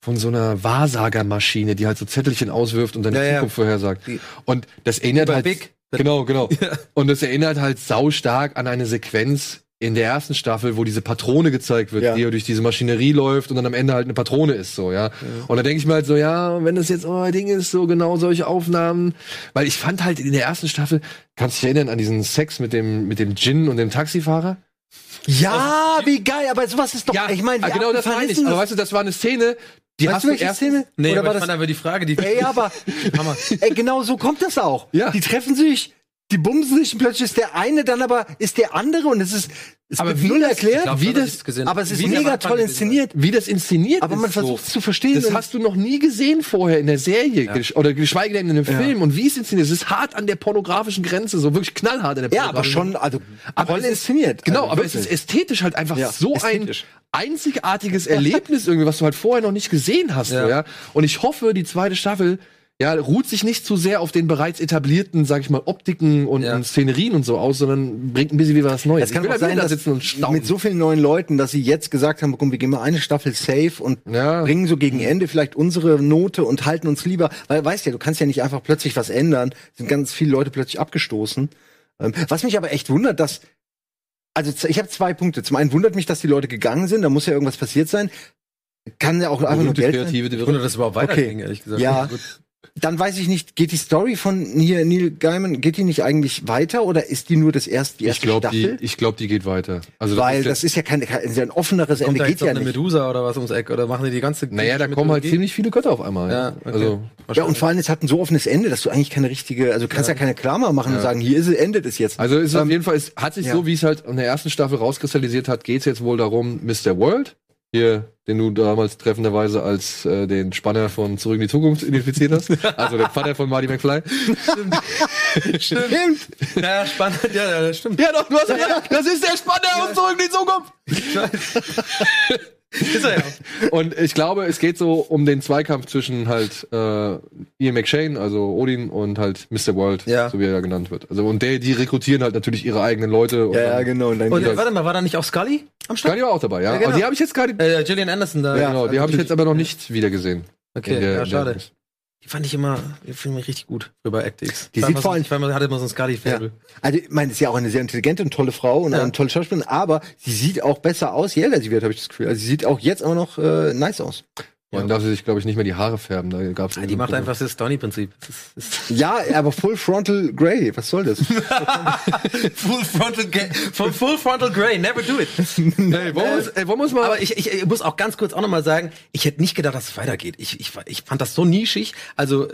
von so einer Wahrsagermaschine, die halt so Zettelchen auswirft und dann die Ja, ja. Zukunft vorhersagt. Die- Und das erinnert Bei halt. Big. Genau, genau. [LAUGHS] Und das erinnert halt saustark an eine Sequenz in der ersten Staffel, wo diese Patrone gezeigt wird, Ja. die durch diese Maschinerie läuft und dann am Ende halt eine Patrone ist, so, ja. Und da denke ich mir halt so, ja, wenn das jetzt euer Ding ist, so genau solche Aufnahmen, weil ich fand halt in der ersten Staffel, kannst du dich erinnern an diesen Sex mit dem, mit dem Gin und dem Taxifahrer? Ja, wie geil, aber sowas ist doch, ich meine, ah, genau das meine ich. Aber weißt du, das war eine Szene, die weißt hast du welche erst, Szene? Nee, Oder aber war das, fand einfach die Frage, die. ey, aber, [LAUGHS] ey, genau so kommt das auch. Ja. Die treffen sich, die bumsen sich und plötzlich ist der eine, dann aber ist der andere und es ist, es Aber wird wie null das- erklärt, glaub, wie das, aber es ist Wie der mega toll inszeniert. wie das inszeniert Aber ist. man so. versucht es zu verstehen. Das hast du noch nie gesehen vorher in der Serie gesch- oder geschweige denn in einem Film. Und wie es inszeniert ist, es ist hart an der pornografischen Grenze, so wirklich knallhart an der ja, aber pornografischen schon, also Aber toll es ist- inszeniert. Genau, also aber es ist wirklich. ästhetisch halt einfach Ja, so ästhetisch. ein einzigartiges Erlebnis irgendwie, was du halt vorher noch nicht gesehen hast. Ja. So, ja? Und ich hoffe, die zweite Staffel ja, ruht sich nicht zu sehr auf den bereits etablierten, sag ich mal, Optiken und, Ja. und Szenerien und so aus, sondern bringt ein bisschen wie was Neues. Es kann ich auch sein, wieder da sitzen und staunen. mit so vielen neuen Leuten, dass sie jetzt gesagt haben, komm, wir gehen mal eine Staffel safe und Ja. bringen so gegen Ende vielleicht unsere Note und halten uns lieber, weil weißt ja, du kannst ja nicht einfach plötzlich was ändern. Sind ganz viele Leute plötzlich abgestoßen. Ähm, was mich aber echt wundert, dass also ich habe zwei Punkte. Zum einen wundert mich, dass die Leute gegangen sind, da muss ja irgendwas passiert sein. Kann ja auch einfach nur Geld sein. kreative Ich wundere, dass es überhaupt weiterging, ehrlich gesagt. Ja. Dann weiß ich nicht, geht die Story von hier Neil Gaiman, geht die nicht eigentlich weiter oder ist die nur das erste, die Ich erste glaube, die, Staffel? ich glaub, die geht weiter. Also Weil ist ja- das ist ja kein, ja ein offeneres Kommt Ende, da geht ja eine nicht. Medusa oder was ums Eck? Oder machen die die ganze Naja, da kommen halt ziemlich viele Götter auf einmal. Ja, okay. Also, Ja, und vor allem, es hat ein so offenes Ende, dass du eigentlich keine richtige, also du kannst ja, keine Klammer machen und sagen, hier ist es, endet es jetzt. also ist auf jeden Fall, es hat sich ja. so, wie es halt in der ersten Staffel rauskristallisiert hat, geht es jetzt wohl darum, Mr. World, hier, den du damals treffenderweise als äh, den Spanner von Zurück in die Zukunft identifiziert hast. Also der Vater von Marty McFly. Stimmt. [LAUGHS] Ja, spannend. Ja, ja, das stimmt. Ja, doch, du hast gesagt, das ist der Spanner aus Zurück in die Zukunft. [LAUGHS] Ist er ja. Und ich glaube, es geht so um den Zweikampf zwischen halt äh, Ian McShane, also Odin, und halt Mr. World, Ja. so wie er da genannt wird. Also und der, die rekrutieren halt natürlich ihre eigenen Leute. Und Ja, ja, genau. Und dann Und warte mal, war da nicht auch Scully am Start? Scully war auch dabei, ja. Ja, genau. Aber die habe ich jetzt gerade, Äh, Gillian Anderson da. genau, die habe ich jetzt aber noch nicht wieder gesehen. Okay, ja, schade. Die fand ich immer, die finde ich richtig gut über Act X. Die sieht vor allem- ich war immer, hatte immer so ein Ja. Scully-Fable. Also, ich meine, ist ja auch eine sehr intelligente und tolle Frau und Ja. eine tolle Schauspielerin, aber sie sieht auch besser aus, je älter sie wird, habe ich das Gefühl. Also, sie sieht auch jetzt immer noch äh, nice aus. Man darf sie sich, glaube ich, nicht mehr die Haare färben. Da gab's Ja, die macht einfach das Donny-Prinzip. Ja, aber Full Frontal Grey, was soll das? [LAUGHS] Full Frontal Full, Full Frontal Grey, never do it. Ey, wollen wir uns, ey, wollen wir uns mal. Aber ich, ich, ich muss auch ganz kurz auch nochmal sagen, ich hätte nicht gedacht, dass es weitergeht. Ich, ich, ich fand das so nischig. Also,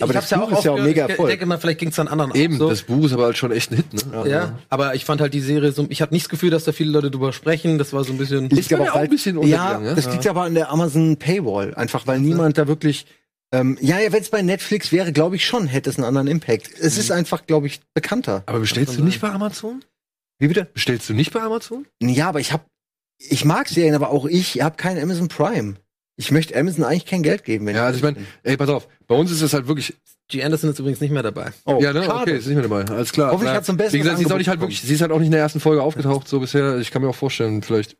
Aber ich das hab's ja Buch auch ist ja auch mega Ich Erfolg. denke mal, vielleicht ging es an anderen Eben, auch so. das Buch ist aber halt schon echt ein Hit, ne? ja, aber ich fand halt die Serie so, ich hatte nicht das Gefühl, dass da viele Leute drüber sprechen. Das war so ein bisschen. liegt ja aber auch ein bisschen ja, untergegangen, ja? das liegt aber an der Amazon Paywall, einfach weil niemand da wirklich ähm, ja, ja, wenn es bei Netflix wäre, glaube ich schon, hätte es einen anderen Impact. Es ist einfach, glaube ich, bekannter. Aber bestellst du nicht bei Amazon? Wie bitte? Bestellst du nicht bei Amazon? Ja, aber ich habe ich mag Serien, aber auch ich habe kein Amazon Prime. Ich möchte Amazon eigentlich kein Geld geben, wenn Ja, also ich meine, ey, pass auf, bei uns ist es halt wirklich, G. Anderson ist übrigens nicht mehr dabei. oh, ja, ne, schade. okay, ist nicht mehr dabei, alles klar. Hoffentlich Na, hat's ein besseres Wie gesagt, sie ist auch nicht halt wirklich, sie ist halt auch nicht in der ersten Folge aufgetaucht, so bisher. Ich kann mir auch vorstellen, vielleicht,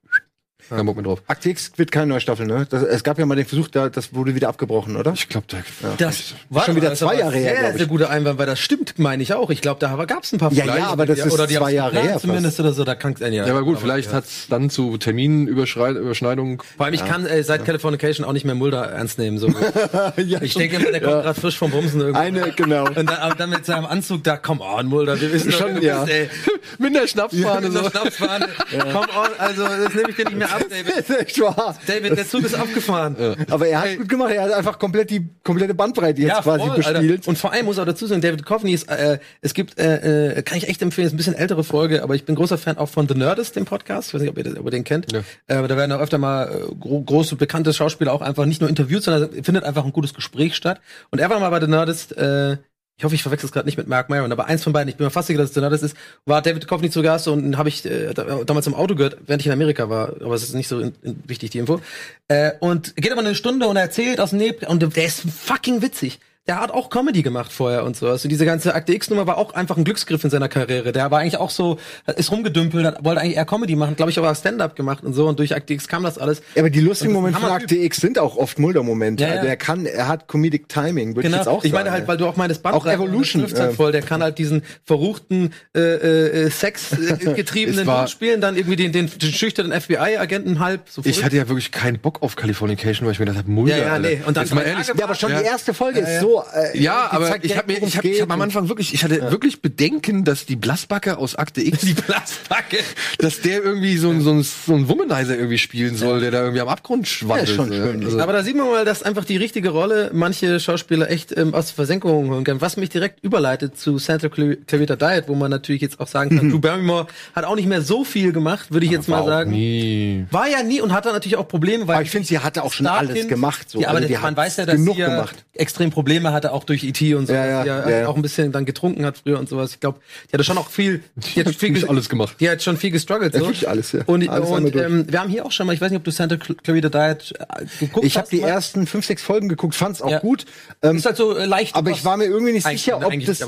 kein Bock mehr drauf. Akte X wird keine neue Staffel, ne? Das, es gab ja mal den Versuch, da, das wurde wieder abgebrochen, oder? Ich glaube, da, Das Schon wieder das zwei war Jahre her, Sehr, sehr guter Einwand, weil das stimmt, meine ich auch. Ich glaube, da gab es ein paar Ja, Vielleicht- ja, aber das ist oder die zwei Jahre her. Zumindest oder so, da kann ja. ja, aber gut, vielleicht hat's dann zu Terminüberschneidungen. Vor allem, ich kann äh, seit Californication auch nicht mehr Mulder ernst nehmen. So. [LAUGHS] ja, Ich denke immer, der kommt gerade frisch vom Bumsen irgendwie. Eine, genau. [LAUGHS] Und dann, aber dann mit seinem Anzug da, come on, Mulder, wir wissen doch, Schon, du ja. bist, ey. [LAUGHS] Mit der Schnapsfahne Mit der Schnapsfahne. Come on, also das nehme ich dir nicht mehr ab, David. Das ist echt wahr. David, der Zug ist abgefahren. Aber er hat gut gemacht, er hat einfach komplett die komplette Bandbreite jetzt quasi voll, bespielt. Alter. Und vor allem muss auch dazu sagen, David Coveney ist, äh, es gibt, äh, äh, kann ich echt empfehlen, ist ein bisschen ältere Folge, aber ich bin großer Fan auch von The Nerdist, dem Podcast. Ich weiß nicht, ob ihr, das, ob ihr den kennt. Ja. Äh, da werden auch öfter mal äh, gro große, bekannte Schauspieler auch einfach nicht nur interviewt, sondern findet einfach ein gutes Gespräch statt. Und er war mal bei The Nerdist, äh, ich hoffe, ich verwechsel es gerade nicht mit Mark Maron, aber eins von beiden, ich bin mir fast sicher, dass es Nerdist ist, war David Coveney zu Gast und habe ich äh, da, damals im Auto gehört, während ich in Amerika war, aber es ist nicht so in, in, wichtig, die Info. Äh, und geht aber eine Stunde und er erzählt aus dem Neb und der ist fucking witzig. Der hat auch Comedy gemacht vorher und so. Also diese ganze Akte X-Nummer war auch einfach ein Glücksgriff in seiner Karriere. Der war eigentlich auch so, ist rumgedümpelt, hat, wollte eigentlich eher Comedy machen, glaube ich, aber Stand-up gemacht und so. Und durch Akte X kam das alles. Ja, aber die lustigen Und Momente von. Akte X sind auch oft Mulder-Momente. Ja, ja. Also er kann, er hat Comedic Timing, würde ich jetzt auch ich meine sagen, halt, weil du auch meinst, Auch Evolution, halt äh, voll. Der kann halt diesen verruchten äh, äh, äh, [LAUGHS] getriebenen Es war- Dude spielen, dann irgendwie den, den, den schüchternen FBI-Agenten halb. So Ich hatte ja wirklich keinen Bock auf Californication, weil ich mir gedacht habe, Mulder. Ja, ja, nee. Und dann mal ehrlich. Ja, aber schon die erste Folge ist so. Äh, Ja, aber ich habe mir, ich habe worum's ich hab am. Anfang wirklich, ich hatte wirklich Bedenken, dass die Blassbacke aus Akte X, [LAUGHS] die Blattbacke. dass der irgendwie so ein, so ein, so ein Womanizer irgendwie spielen soll, der da irgendwie am Abgrund schwandelt. Ja, schon so, schön. Also, Aber da sieht man mal, dass einfach die richtige Rolle manche Schauspieler echt ähm, aus Versenkungen holen können. Was mich direkt überleitet zu Santa Cla- Clarita Diet, wo man natürlich jetzt auch sagen kann, [LAUGHS] Drew Barrymore hat auch nicht mehr so viel gemacht, würde ich jetzt mal sagen. Nie. War ja nie und hat dann natürlich auch Probleme, weil Aber ich finde, sie hatte auch schon Starkind- alles gemacht. So. Ja, aber Also die man weiß ja, dass sie ja gemacht. extrem Probleme hatte, auch durch E.T. und so. Ja, ja, sie ja, ja. auch ein bisschen dann getrunken hat früher und sowas. Ich glaube, die hatte schon auch viel, die hat [LAUGHS] viel alles gemacht. Die hat schon viel gestruggelt. Ja, So. wirklich alles, ja. Und, Alles und ähm, wir haben hier auch schon mal, ich weiß nicht, ob du Santa Cl- Clarita Diet äh, geguckt Ich habe hast. die mal. ersten fünf, sechs Folgen geguckt, fand's auch Ja. gut. Ähm, Ist halt so äh, leicht. aber ich war mir irgendwie nicht sicher, ob das.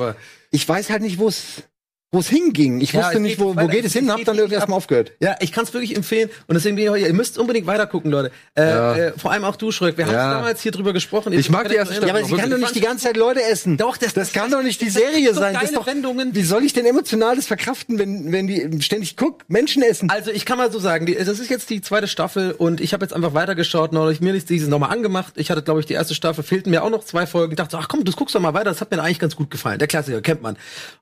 ich weiß halt nicht, wo es wo es hinging. Ich Ja, wusste nicht, wo, wo weiter. geht es hin, hab dann wirklich erst mal ab. aufgehört. Ja, ich kann es wirklich empfehlen. Und deswegen bin ich heute, ihr müsst unbedingt weiter gucken, Leute. Äh, Ja. äh, vor allem auch du, Schröck. Wir haben Ja. damals hier drüber gesprochen. Ich mag die erste Ja, Staffel aber auch sie kann doch nicht die ganze Zeit Leute essen. Doch, das- das kann das- doch nicht die das- Serie sein. Das doch, Wendungen. wie soll ich denn emotionales verkraften, wenn, wenn die ständig guck, Menschen essen? Also ich kann mal so sagen, die, das ist jetzt die zweite Staffel und ich habe jetzt einfach weitergeschaut, noch ich mir nicht dieses nochmal angemacht. Ich hatte, glaube ich, die erste Staffel, fehlten mir auch noch zwei Folgen. Ich dachte, ach komm, das guckst doch mal weiter, das hat mir eigentlich ganz gut gefallen. Der Klassiker kennt man.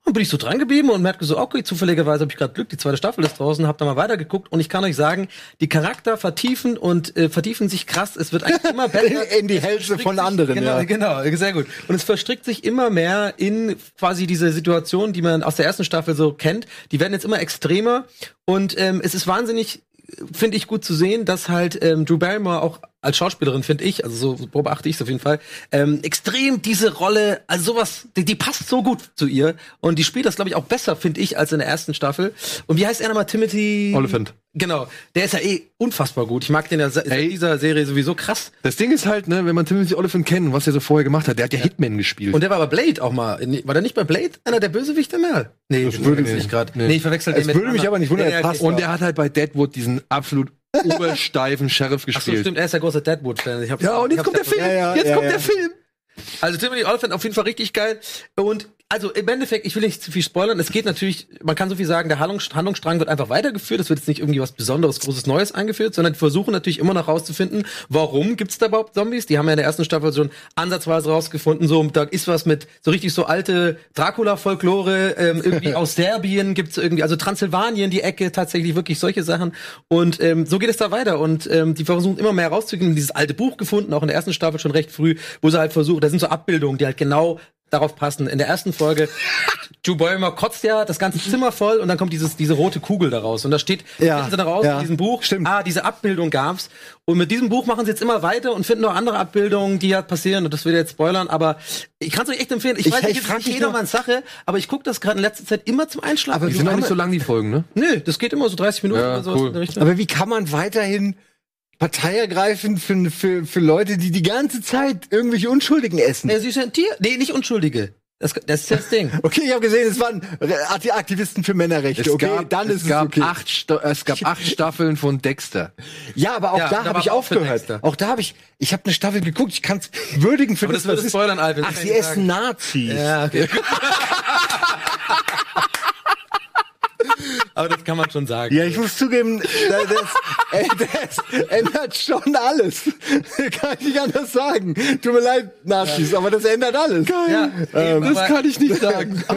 Und bin ich so dran geblieben und merkte so, okay, zufälligerweise habe ich gerade Glück, die zweite Staffel ist draußen, habe da mal weitergeguckt und ich kann euch sagen, die Charakter vertiefen und äh, vertiefen sich krass. Es wird eigentlich immer [LAUGHS] besser. In die Hälfte von sich- anderen, Genau, ja. genau, sehr gut. Und es verstrickt sich immer mehr in quasi diese Situation, die man aus der ersten Staffel so kennt. Die werden jetzt immer extremer und ähm, es ist wahnsinnig, finde ich, gut zu sehen, dass halt ähm, Drew Barrymore auch als Schauspielerin, finde ich, also so beobachte ich es auf jeden Fall, ähm, extrem diese Rolle, also sowas, die, die passt so gut zu ihr und die spielt das, glaube ich, auch besser, finde ich, als in der ersten Staffel. Und wie heißt er nochmal? Timothy? Oliphant. Genau, der ist ja eh unfassbar gut. Ich mag den ja in dieser Serie sowieso krass. Das Ding ist halt, ne, wenn man Timothy Oliphant kennt, was er so vorher gemacht hat, der hat ja, Hitman gespielt. Und der war bei Blade auch mal. War der nicht bei Blade einer der Bösewichte mehr? Nee, das würde ich nicht gerade. nee. Nee. ich verwechsel Es den mit würde mich aber nicht wundern, Nee, er passt okay. Und der hat halt bei Deadwood diesen absolut obersteifen Sheriff Ach so, gespielt. stimmt, er ist der große Deadwood-Fan. Ja, und jetzt kommt der Film. Ja, ja, jetzt ja, kommt ja. der Film. Also Timothy Oliphant auf jeden Fall richtig geil. Und also im Endeffekt, ich will nicht zu viel spoilern. Es geht natürlich, man kann so viel sagen, der Handlungs- Handlungsstrang wird einfach weitergeführt. Es wird jetzt nicht irgendwie was Besonderes, Großes Neues eingeführt, sondern die versuchen natürlich immer noch rauszufinden, warum gibt's da überhaupt Zombies? Die haben ja in der ersten Staffel schon ansatzweise rausgefunden, so da ist was mit so richtig so alte Dracula-Folklore, ähm, irgendwie [LAUGHS] aus Serbien gibt's irgendwie, also Transsilvanien, die Ecke, tatsächlich wirklich solche Sachen. Und ähm, so geht es da weiter. Und ähm, die versuchen immer mehr rauszukriegen. Dieses alte Buch gefunden, auch in der ersten Staffel schon recht früh, wo sie halt versuchen, da sind so Abbildungen, die halt genau darauf passen. In der ersten Folge, Drew Barrymore kotzt ja das ganze Zimmer voll und dann kommt dieses, diese rote Kugel daraus. Und da steht, Ja, finden sie dann raus ja, in diesem Buch, stimmt. ah, diese Abbildung gab's. Und mit diesem Buch machen sie jetzt immer weiter und finden noch andere Abbildungen, die ja passieren. Und das will ich jetzt spoilern, aber ich kann es euch echt empfehlen. Ich, Ich- weiß nicht, ich es ist nicht jedermanns Sache, aber ich gucke das gerade in letzter Zeit immer zum Einschlafen. Aber die sind auch nicht so lang, die Folgen, ne? Nö, das geht immer so 30 Minuten Ja, oder sowas cool. in der Richtung. Aber wie kann man weiterhin Partei ergreifen für, für, für Leute, die die ganze Zeit irgendwelche Unschuldigen essen? Nee, sie ist ja ein Tier. Nee, nicht Unschuldige. Das, das ist das Ding. [LAUGHS] Okay, ich habe gesehen, es waren Aktivisten für Männerrechte. okay, dann es ist gab es okay. acht es gab acht [LAUGHS] Staffeln von Dexter. Ja, aber auch Ja, da da habe ich aufgehört. Auch da habe ich, ich habe eine Staffel geguckt. Ich kann es würdigen für Aber das, das was es ist. spoilern, Alvin. das Ach, sie essen. Nazis. Ja, okay. [LAUGHS] Aber das kann man schon sagen. Ja, ich muss zugeben, da- das, äh, das ändert schon alles. [LAUGHS] kann ich nicht anders sagen. Tut mir leid, Nazis, aber das ändert alles. Ja, Ähm, Das kann ich nicht sagen. [LAUGHS]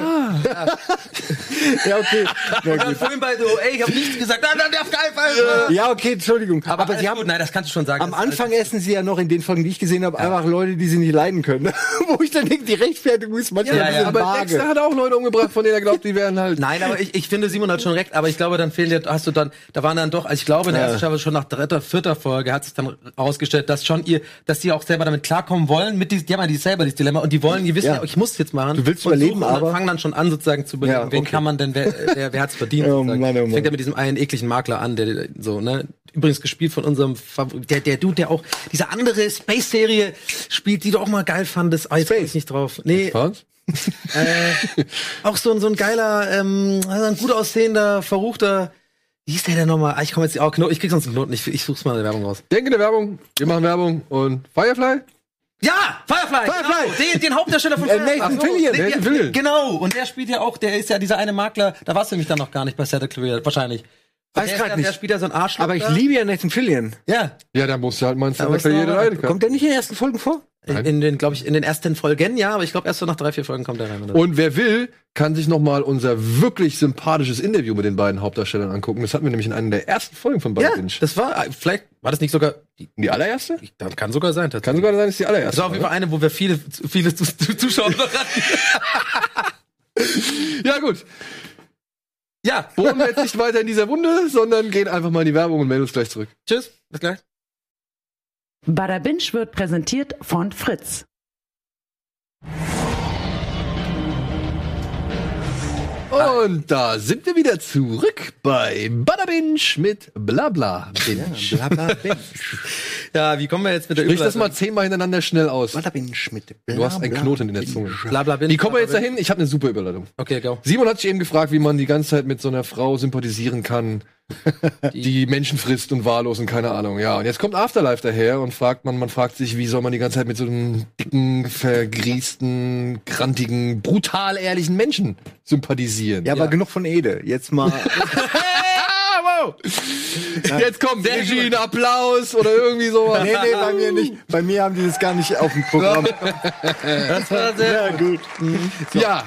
Ja, okay. Na gut. vorhin bei so, ey, ich habe nichts gesagt, nein, nein, auf keinen Fall. Ja, okay, Entschuldigung. Aber, Aber, sie haben nein, das kannst du schon sagen. am Das Anfang essen sie ja noch in den Folgen, die ich gesehen habe, einfach Leute, die sie nicht leiden können. [LAUGHS] Wo ich dann denke, die Rechtfertigung ist manchmal Ja, ein ja, bisschen Aber vage. Dexter hat auch Leute umgebracht, von denen er glaubt, die wären halt. Nein, aber ich, ich finde, Simon hat schon recht, aber ich glaube, dann fehlt dir, hast du dann, da waren dann doch, also ich glaube, in der Ja. ersten Staffel schon nach dritter, vierter Folge hat sich dann herausgestellt, dass schon ihr, dass die auch selber damit klarkommen wollen, mit diesem, die haben ja die selber dieses Dilemma und die wollen, die wissen ja, ich muss jetzt machen. Du willst und überleben, suchen und aber- fangen dann schon an, sozusagen zu überlegen, Ja, wen okay. kann man denn, wer, wer, wer hat's verdient, [LAUGHS] Oh. Mann, oh Mann. Fängt ja mit diesem einen ekligen Makler an, der, so, ne, übrigens gespielt von unserem, Favor- der, der Dude, der auch diese andere Space-Serie spielt, die du auch mal geil fandest, ah, jetzt komm ich nicht drauf. Nee, Was? Äh, auch so, ein so ein geiler, ähm, also ein gut aussehender, verruchter, wie hieß der denn nochmal? Ah, ich komme jetzt, oh, Knoten, ich krieg sonst einen Knoten, ich, ich such's mal in der Werbung raus. Denke in der Werbung. Wir machen Werbung. Und Firefly? Ja, Firefly, Firefly! Genau, den, den Hauptdarsteller von Äh, Firefly. Nathan so, Fillion. Nathan Fillion. Genau, und der spielt ja auch, der ist ja dieser eine Makler, da warst du nämlich dann noch gar nicht bei Santa Clarita, wahrscheinlich. Weiß ja- nicht. Der spielt ja so ein Arschloch. Aber ich da. liebe ja Nathan Fillion. Ja, Ja, da musst du halt mal in Santa rein. Kommt der nicht in den ersten Folgen vor? In, in den, glaube ich, in den ersten Folgen, ja, aber ich glaube, erst so nach drei, vier Folgen kommt er rein. Oder? Und wer will, kann sich noch mal unser wirklich sympathisches Interview mit den beiden Hauptdarstellern angucken. Das hatten wir nämlich in einer der ersten Folgen von ja, Bad Binge. das war, vielleicht war das nicht sogar, Die allererste? das kann sogar sein, Kann sogar sein, dass die Das allererste. war auf jeden Fall eine, wo wir viele, viele Zus- Zuschauer noch hatten. [LAUGHS] Ja, gut. Ja, Bohren wir jetzt nicht weiter in dieser Wunde, sondern gehen einfach mal in die Werbung und melden uns gleich zurück. tschüss, bis gleich. Bada Binge wird präsentiert von Fritz. Und da sind wir wieder zurück bei Badabinch mit Blabla. Binge. Bla, bla, [LAUGHS] binge. Ja, wie kommen wir jetzt mit der Sprich das mal zehnmal hintereinander schnell aus. Bada binge mit bla, Du hast einen Knoten in der binge. Zunge. Bla, bla, bin, Wie kommen wir jetzt dahin? Ich habe eine super Überleitung. Okay, go. Simon hat sich eben gefragt, wie man die ganze Zeit mit so einer Frau sympathisieren kann, [LAUGHS] die Menschen frisst und wahllos und keine Ahnung. Ja, und jetzt kommt Afterlife daher und fragt man, man fragt sich, wie soll man die ganze Zeit mit so einem dicken, vergrießten, krantigen, brutal ehrlichen Menschen sympathisieren. Ja, aber Ja. genug von Ede. Jetzt mal. [LAUGHS] Jetzt kommt Regie, ein Applaus oder irgendwie sowas. nee, nee, bei mir nicht. Bei mir haben die das gar nicht auf dem Programm. [LAUGHS] Das war sehr Ja, gut. Ja,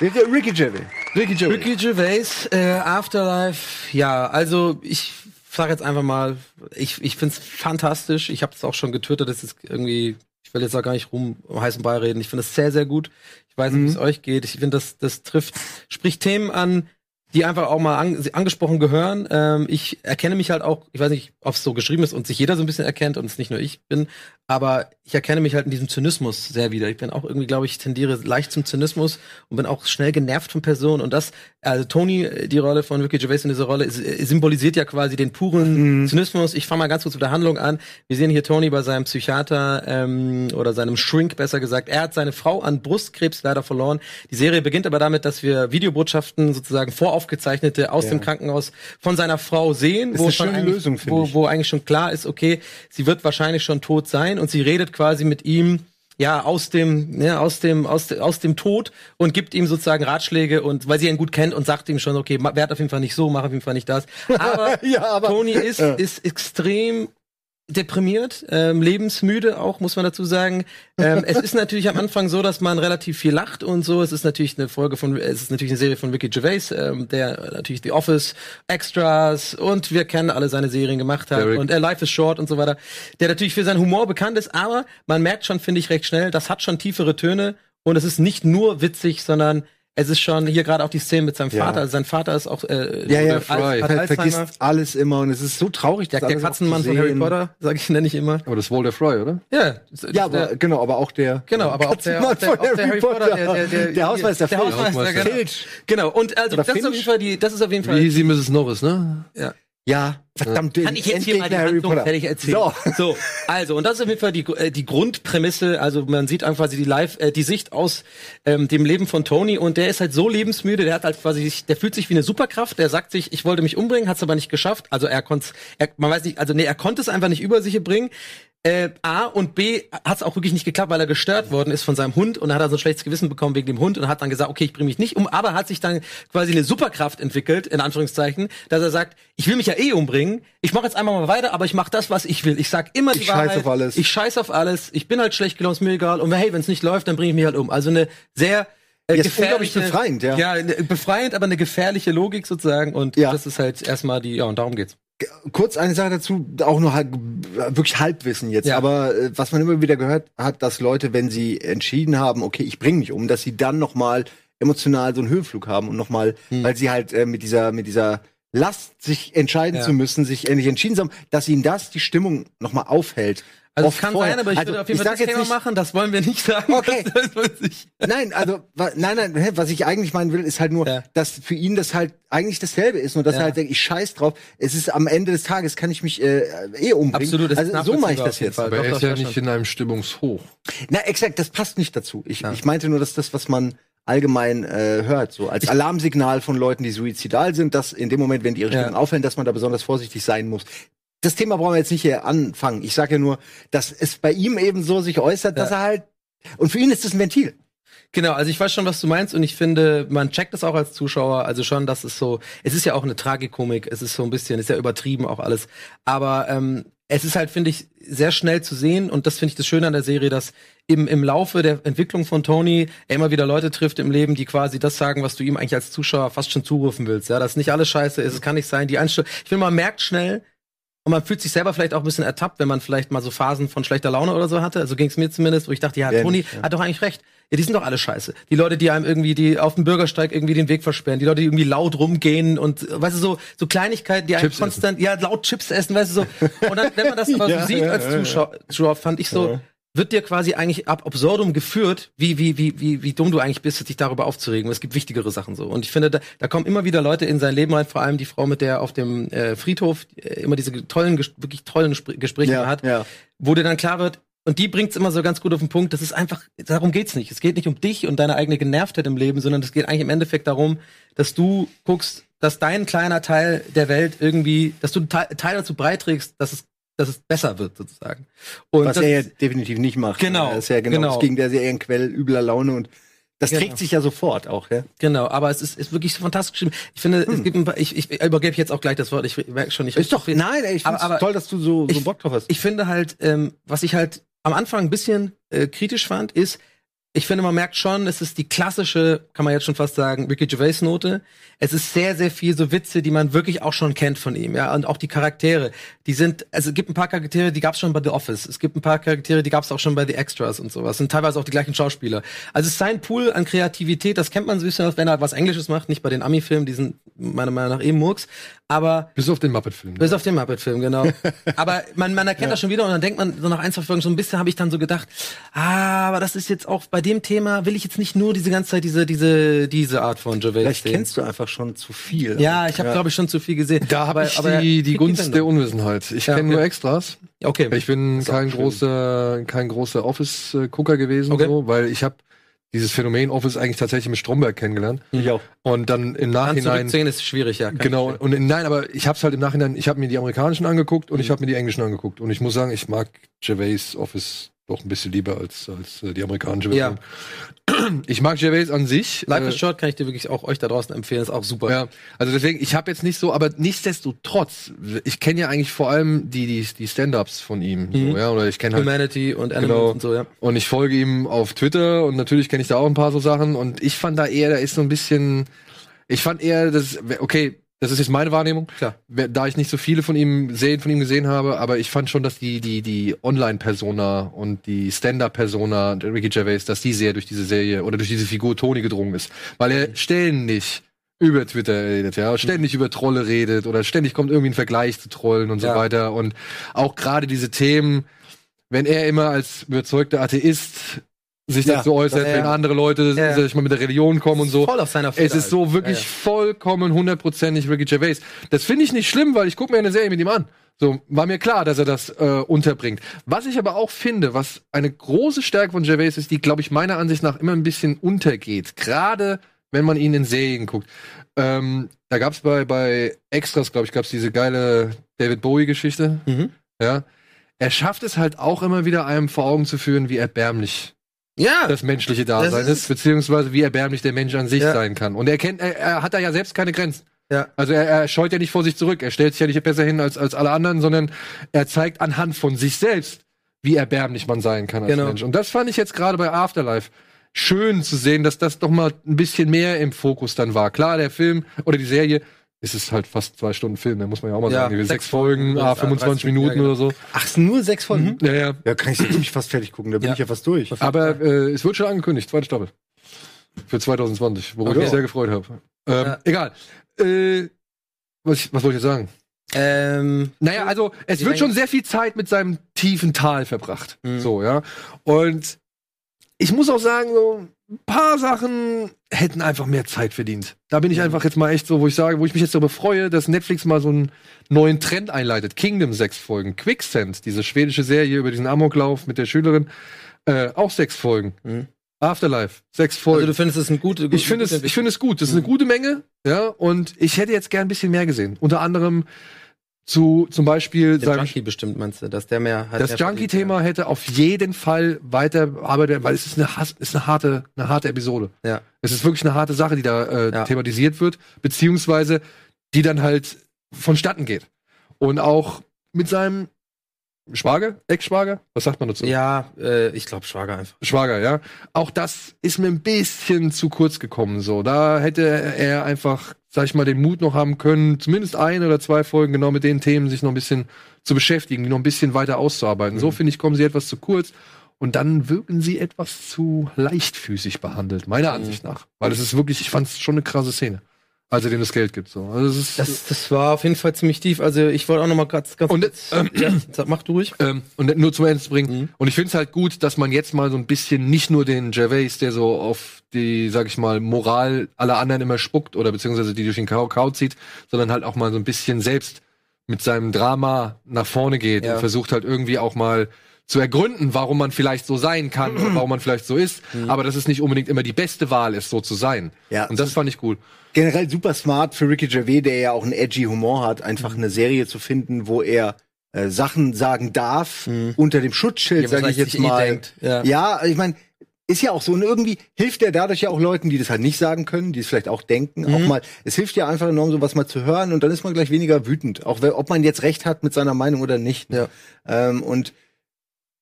Ricky Gervais. Ricky Gervais. Ricky Gervais, äh, Afterlife, ja, also ich sag jetzt einfach mal, ich, ich find's fantastisch. Ich habe es auch schon getwittert, das ist irgendwie, ich will jetzt auch gar nicht rum um heißen Brei reden. Ich finde es sehr, sehr gut. Ich weiß nicht, wie es euch geht. Ich finde, das, das trifft, spricht Themen an, die einfach auch mal an, angesprochen gehören. Ähm, ich erkenne mich halt auch, ich weiß nicht, ob es so geschrieben ist und sich jeder so ein bisschen erkennt und es nicht nur ich bin, aber ich erkenne mich halt in diesem Zynismus sehr wieder. Ich bin auch irgendwie, glaube ich, tendiere leicht zum Zynismus und bin auch schnell genervt von Personen. Und das, also Tony, äh, die Rolle von Ricky Gervais in dieser Rolle, äh, symbolisiert ja quasi den puren Zynismus. Ich fange mal ganz kurz mit der Handlung an. Wir sehen hier Tony bei seinem Psychiater ähm, oder seinem Shrink, besser gesagt. Er hat seine Frau an Brustkrebs leider verloren. Die Serie beginnt aber damit, dass wir Videobotschaften sozusagen voraufgezeichnete aus dem Krankenhaus von seiner Frau sehen, wo Lösung, wo, wo eigentlich schon klar ist, okay, sie wird wahrscheinlich schon tot sein und sie redet quasi mit ihm ja aus dem ja, aus dem aus, aus dem Tod und gibt ihm sozusagen Ratschläge und weil sie ihn gut kennt und sagt ihm schon okay werd auf jeden Fall nicht so mach auf jeden Fall nicht das [LAUGHS] aber, Ja, aber- Tony ist Ja. ist extrem deprimiert, ähm, lebensmüde auch, muss man dazu sagen. Ähm, es ist natürlich am Anfang so, dass man relativ viel lacht und so. Es ist natürlich eine Folge von, es ist natürlich eine Serie von Ricky Gervais, ähm, der natürlich The Office, Extras und wir kennen alle seine Serien gemacht hat Derek. und äh, Life is Short und so weiter. Der natürlich für seinen Humor bekannt ist, aber man merkt schon, finde ich, recht schnell, das hat schon tiefere Töne und es ist nicht nur witzig, sondern es ist schon hier gerade auch die Szene mit seinem Ja. Vater. Also sein Vater ist auch äh, Ja, ja, Fry. hat vergisst alles immer und es ist so traurig, Der, der Katzenmann von Harry. Potter, sage ich, nenne ich immer. Aber das ist Walter Fry, oder? Ja, Ja, aber genau, aber auch der. Genau, aber auch der, auch der, auch der Harry Potter, der, der, der, Der Hausmeister der. Hausmeister, Hausmeister. genau. Filch. Genau, und also Oder das ist auf jeden Fall die, das ist auf jeden Wie Fall. hieß sie Mrs. Norris, ne? Ja. Ja, verdammt, Kann ich jetzt hier mal die Harry Handlung Potter. fertig erzählen? So. So. also und das ist auf jeden Fall die, äh, die Grundprämisse. Also man sieht einfach quasi die Live, äh, die Sicht aus ähm, dem Leben von Tony und der ist halt so lebensmüde. Der hat halt quasi, sich- der fühlt sich wie eine Superkraft. Der sagt sich, ich wollte mich umbringen, hat es aber nicht geschafft. Also er konnte, er, man weiß nicht, also nee, er konnte es einfach nicht über sich bringen. Äh, A und B hat es auch wirklich nicht geklappt, weil er gestört worden ist von seinem Hund und dann hat er so ein schlechtes Gewissen bekommen wegen dem Hund und hat dann gesagt, okay, ich bringe mich nicht um, aber hat sich dann quasi eine Superkraft entwickelt, in Anführungszeichen, dass er sagt, ich will mich ja eh umbringen, ich mache jetzt einmal mal weiter, aber ich mache das, was ich will. Ich sag immer die Ich scheiß Wahrheit. auf alles. Ich scheiß auf alles. Ich bin halt schlecht gelaunt, ist mir egal. Und hey, wenn es nicht läuft, dann bringe ich mich halt um. Also eine sehr äh, Ja, ist unglaublich befreiend, ja. Ja, eine- befreiend, aber eine gefährliche Logik sozusagen. Und Ja. das ist halt erstmal die, ja, und darum geht's. Kurz eine Sache dazu, auch nur halb, wirklich Halbwissen jetzt, Ja. aber äh, was man immer wieder gehört hat, dass Leute, wenn sie entschieden haben, okay, ich bringe mich um, dass sie dann noch mal emotional so einen Höhenflug haben und noch mal, Hm. weil sie halt äh, mit dieser mit dieser Last sich entscheiden Ja. zu müssen, sich endlich entschieden haben, dass ihnen das die Stimmung noch mal aufhält. Also es kann vorher. sein, aber ich Also, würde auf jeden Fall das Thema nicht- machen. Das wollen wir nicht sagen. Okay. [LAUGHS] Das ich. Nein, also wa- nein, nein, was ich eigentlich meinen will, ist halt nur, Ja. dass für ihn das halt eigentlich dasselbe ist und dass Ja. er halt denkt, ich scheiß drauf. Es ist am Ende des Tages kann ich mich äh, eh umbringen. Absolut, das ist also so mache ich das jetzt. Fall. Aber Doch, er ist ja das nicht in einem Stimmungshoch. Na, exakt, das passt nicht dazu. Ich, Ja. ich meinte nur, dass das, was man allgemein äh, hört, so als Alarmsignal von Leuten, die suizidal sind, dass in dem Moment, wenn die ihre Ja. Stimmung auffällt, dass man da besonders vorsichtig sein muss. Das Thema brauchen wir jetzt nicht hier anfangen. Ich sage ja nur, dass es bei ihm eben so sich äußert, dass Ja. er halt und für ihn ist das ein Ventil. Genau, also ich weiß schon, was du meinst und ich finde, man checkt das auch als Zuschauer, also schon, dass es so, es ist ja auch eine Tragikomik, es ist so ein bisschen, ist ja übertrieben auch alles, aber ähm, es ist halt, finde ich, sehr schnell zu sehen und das finde ich das Schöne an der Serie, dass im, im Laufe der Entwicklung von Tony er immer wieder Leute trifft im Leben, die quasi das sagen, was du ihm eigentlich als Zuschauer fast schon zurufen willst, ja, dass nicht alles scheiße ist, es kann nicht sein, die Einstellung, ich finde, man merkt schnell, und man fühlt sich selber vielleicht auch ein bisschen ertappt, wenn man vielleicht mal so Phasen von schlechter Laune oder so hatte. Also ging es mir zumindest, wo ich dachte, ja, Tony nicht, ja. hat doch eigentlich recht. Ja, die sind doch alle scheiße. Die Leute, die einem irgendwie, die auf dem Bürgersteig irgendwie den Weg versperren, die Leute, die irgendwie laut rumgehen und, äh, weißt du, so, so Kleinigkeiten, die einem Chips konstant, ja, laut Chips essen, weißt du, so. Und dann, wenn man das [LAUGHS] aber Ja, so sieht ja, als ja, ja. Zuschauer, Zuschauer, fand ich so, wird dir quasi eigentlich ab absurdum geführt, wie, wie, wie, wie, wie dumm du eigentlich bist, dich darüber aufzuregen. Es gibt wichtigere Sachen so. Und ich finde, da, da kommen immer wieder Leute in sein Leben rein, vor allem die Frau, mit der er auf dem äh, Friedhof äh, immer diese tollen, wirklich tollen Gespr Gespräche hat, ja. wo dir dann klar wird, und die bringt's immer so ganz gut auf den Punkt, das ist einfach, darum geht's nicht. Es geht nicht um dich und deine eigene Genervtheit im Leben, sondern es geht eigentlich im Endeffekt darum, dass du guckst, dass dein kleiner Teil der Welt irgendwie, dass du einen Teil dazu beiträgst, dass es, dass es besser wird, sozusagen. Und Was das er ja definitiv nicht macht. Genau, Das ist ja genau, genau. das Gegenteil, der ja eher ein Quell übler Laune und das Genau. trägt sich ja sofort auch, ja. Genau, aber es ist, ist wirklich fantastisch geschrieben. Ich finde, es gibt ein paar, ich, ich übergebe jetzt auch gleich das Wort, ich merke schon, ich Ist doch, nein, ich aber- toll, dass du so, so ich- Bock drauf hast. ich finde halt, ähm, was ich halt am Anfang ein bisschen äh, kritisch fand, ist, ich finde, man merkt schon, es ist die klassische, kann man jetzt schon fast sagen, Ricky Gervais Note. Es ist sehr, sehr viel so Witze, die man wirklich auch schon kennt von ihm, ja, und auch die Charaktere, die sind, also es gibt ein paar Charaktere, die gab es schon bei The Office, es gibt ein paar Charaktere, die gab es auch schon bei The Extras und sowas, und teilweise auch die gleichen Schauspieler. Also es ist sein Pool an Kreativität, das kennt man so ein bisschen, wenn er was Englisches macht, nicht bei den Ami-Filmen, die sind meiner Meinung nach eben Murks, aber Bis auf den Muppet-Film. bis auf den Muppet-Film, genau. [LAUGHS] Aber man, man erkennt das schon wieder und dann denkt man so nach ein, zwei Folgen so ein bisschen habe ich dann so gedacht, ah, aber das ist jetzt auch bei dem Thema will ich jetzt nicht nur diese ganze Zeit diese diese diese Art von Gervais Vielleicht sehen. kennst du einfach schon zu viel. ja, ich habe glaube ich schon zu viel gesehen. Da habe Aber- ich aber die, die Gunst Wendung. der Unwissenheit. Ich Ja, kenne okay. nur Extras. Okay. Ich bin kein großer, kein großer Office-Gucker gewesen, Okay. so, weil ich habe dieses Phänomen Office eigentlich tatsächlich mit Stromberg kennengelernt. Ich auch. Und dann im Nachhinein. zurückziehen ist schwierig, ja. Genau, ich und in, nein, aber ich habe es halt im Nachhinein, ich habe mir die amerikanischen angeguckt und ich habe mir die englischen angeguckt. Und ich muss sagen, ich mag Gervais Office doch ein bisschen lieber als, als äh, die amerikanische Ja. Version. [CLEARS THROAT] Ich mag Gervais an sich. Life äh, is Short kann ich dir wirklich auch euch da draußen empfehlen, ist auch super. Ja, also deswegen, ich habe jetzt nicht so, aber nichtsdestotrotz, ich kenne ja eigentlich vor allem die, die, die Stand-Ups von ihm, Mhm. so, ja, oder ich kenne halt Humanity und Animals Genau. und so, ja. und ich folge ihm auf Twitter und natürlich kenne ich da auch ein paar so Sachen und ich fand da eher, da ist so ein bisschen, ich fand eher, das, okay, das ist jetzt meine Wahrnehmung, Klar. da ich nicht so viele von ihm sehen, von ihm gesehen habe, aber ich fand schon, dass die, die, die Online-Persona und die Stand-Up-Persona, Ricky Gervais, dass die sehr durch diese Serie oder durch diese Figur Tony gedrungen ist, weil er ständig über Twitter redet, ja, ständig über Trolle redet oder ständig kommt irgendwie ein Vergleich zu Trollen und so Ja. weiter. Und auch gerade diese Themen, wenn er immer als überzeugter Atheist sich Ja, dazu äußert, wenn andere Leute Ja, ja. ich mal mit der Religion kommen und so. Voll auf seiner Es Feder ist so halt. wirklich vollkommen hundertprozentig Ricky Gervais. Das finde ich nicht schlimm, weil ich gucke mir eine Serie mit ihm an. So, war mir klar, dass er das äh, unterbringt. Was ich aber auch finde, was eine große Stärke von Gervais ist, die, glaube ich, meiner Ansicht nach immer ein bisschen untergeht. Gerade wenn man ihn in Serien guckt. Ähm, da gab es bei, bei Extras, glaube ich, gab es diese geile David Bowie-Geschichte. Mhm. Ja. Er schafft es halt auch immer wieder einem vor Augen zu führen, wie erbärmlich Ja, das menschliche Dasein Das ist, ist- beziehungsweise wie erbärmlich der Mensch an sich Ja. sein kann. Und er kennt, er, er hat da ja selbst keine Grenzen. Ja. Also er, er scheut ja nicht vor sich zurück. Er stellt sich ja nicht besser hin als, als alle anderen, sondern er zeigt anhand von sich selbst, wie erbärmlich man sein kann als Genau. Mensch. Und das fand ich jetzt gerade bei Afterlife schön zu sehen, dass das doch mal ein bisschen mehr im Fokus dann war. Klar, der Film oder die Serie, es ist halt fast zwei Stunden Film, da muss man ja auch mal Ja, sagen. Sechs, sechs Folgen, Folgen, ah, das- 25 30 Minuten ja, oder so. Ach, es sind nur sechs Folgen? Ja, ja. Ja, kann ich ziemlich fast fertig gucken, da bin Ja. ich ja fast durch. Aber äh, es wird schon angekündigt, zweite Staffel. Für 2020, worüber ich Okay. mich sehr gefreut habe. Ähm, Ja. Egal. Äh, was, ich, was wollte ich jetzt sagen? ähm, Naja, also es wird schon sehr viel Zeit mit seinem tiefen Tal verbracht. Mhm. So, ja. Und ich muss auch sagen, so paar Sachen hätten einfach mehr Zeit verdient. Da bin ich einfach jetzt mal echt so, wo ich sage, wo ich mich jetzt darüber freue, dass Netflix mal so einen neuen Trend einleitet. Kingdom sechs Folgen. Quicksand, diese schwedische Serie über diesen Amoklauf mit der Schülerin, äh, auch sechs Folgen. Mhm. Afterlife, sechs Folgen. also du findest es ein gut, gut Ich finde es, ich finde es gut. Das ist eine Mhm. gute Menge, ja. Und ich hätte jetzt gern ein bisschen mehr gesehen. Unter anderem zu, zum Beispiel der Junkie bestimmt meinst du, dass der mehr hat das Junkie-Thema hätte auf jeden Fall weiter arbeitet, weil es ist eine, Hass, ist eine harte, eine harte Episode. Ja. Es ist wirklich eine harte Sache, die da äh, Ja. thematisiert wird, beziehungsweise die dann halt vonstatten geht. Und auch mit seinem Schwager, Ex-Schwager, was sagt man dazu? Ja, äh, ich glaube Schwager einfach. Schwager, ja. Auch das ist mir ein bisschen zu kurz gekommen. So, da hätte er einfach, sag ich mal, den Mut noch haben können, zumindest ein oder zwei Folgen genau mit den Themen sich noch ein bisschen zu beschäftigen, die noch ein bisschen weiter auszuarbeiten. So finde ich, kommen sie etwas zu kurz. Und dann wirken sie etwas zu leichtfüßig behandelt, meiner Ansicht nach. Weil es ist wirklich, ich fand es schon eine krasse Szene. Als er dem das Geld gibt. So. Also das ist, Das, das war auf jeden Fall ziemlich tief. Also ich wollte auch noch mal ganz, ganz Und, kurz, ähm, ja, mach du ruhig. ähm, und nur zum Ende zu bringen. Mhm. Und ich finde es halt gut, dass man jetzt mal so ein bisschen nicht nur den Gervais, der so auf die, sag ich mal, Moral aller anderen immer spuckt oder beziehungsweise die durch den Kau zieht, sondern halt auch mal so ein bisschen selbst mit seinem Drama nach vorne geht Ja. und versucht halt irgendwie auch mal zu ergründen, warum man vielleicht so sein kann und warum man vielleicht so ist, Mhm. aber dass es nicht unbedingt immer die beste Wahl ist, so zu sein. Ja. Und das fand ich gut. generell super smart für Ricky Gervais, der ja auch einen edgy Humor hat, einfach Mhm. eine Serie zu finden, wo er äh, Sachen sagen darf unter dem Schutzschild, Ja, sage ich jetzt eh mal. denkt, ja. ja, ich meine, ist ja auch so. Und irgendwie hilft er dadurch ja auch Leuten, die das halt nicht sagen können, die es vielleicht auch denken, Mhm. auch mal. Es hilft ja einfach enorm, sowas mal zu hören und dann ist man gleich weniger wütend, auch ob man jetzt recht hat mit seiner Meinung oder nicht. ne? Ähm, und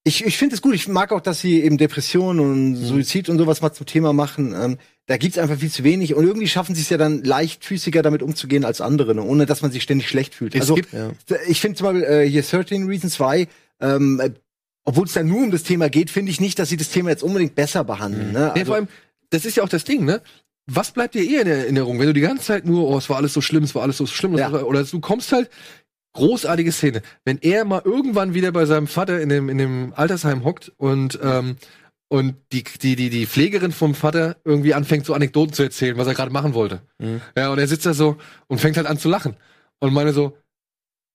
ich, ich finde es gut. Ich mag auch, dass sie eben Depressionen und Mhm. Suizid und sowas mal zum Thema machen. Ähm, da gibt's einfach viel zu wenig und irgendwie schaffen sie es ja dann leichtfüßiger damit umzugehen als andere, ne? ohne dass man sich ständig schlecht fühlt. Es also gibt- Ja. ich finde zum Beispiel äh, hier 13 Reasons Why, ähm, äh, obwohl es da nur um das Thema geht, finde ich nicht, dass sie das Thema jetzt unbedingt besser behandeln. Ne? Nee, Also, vor allem, das ist ja auch das Ding, ne? Was bleibt dir eher in Erinnerung, wenn du die ganze Zeit nur, oh, es war alles so schlimm, es war alles so schlimm, Ja. oder du kommst halt, großartige Szene, wenn er mal irgendwann wieder bei seinem Vater in dem, in dem Altersheim hockt und, ähm, und die, die, die, die Pflegerin vom Vater irgendwie anfängt, so Anekdoten zu erzählen, was er gerade machen wollte. Mhm. Ja, und er sitzt da so und fängt halt an zu lachen. Und meine so,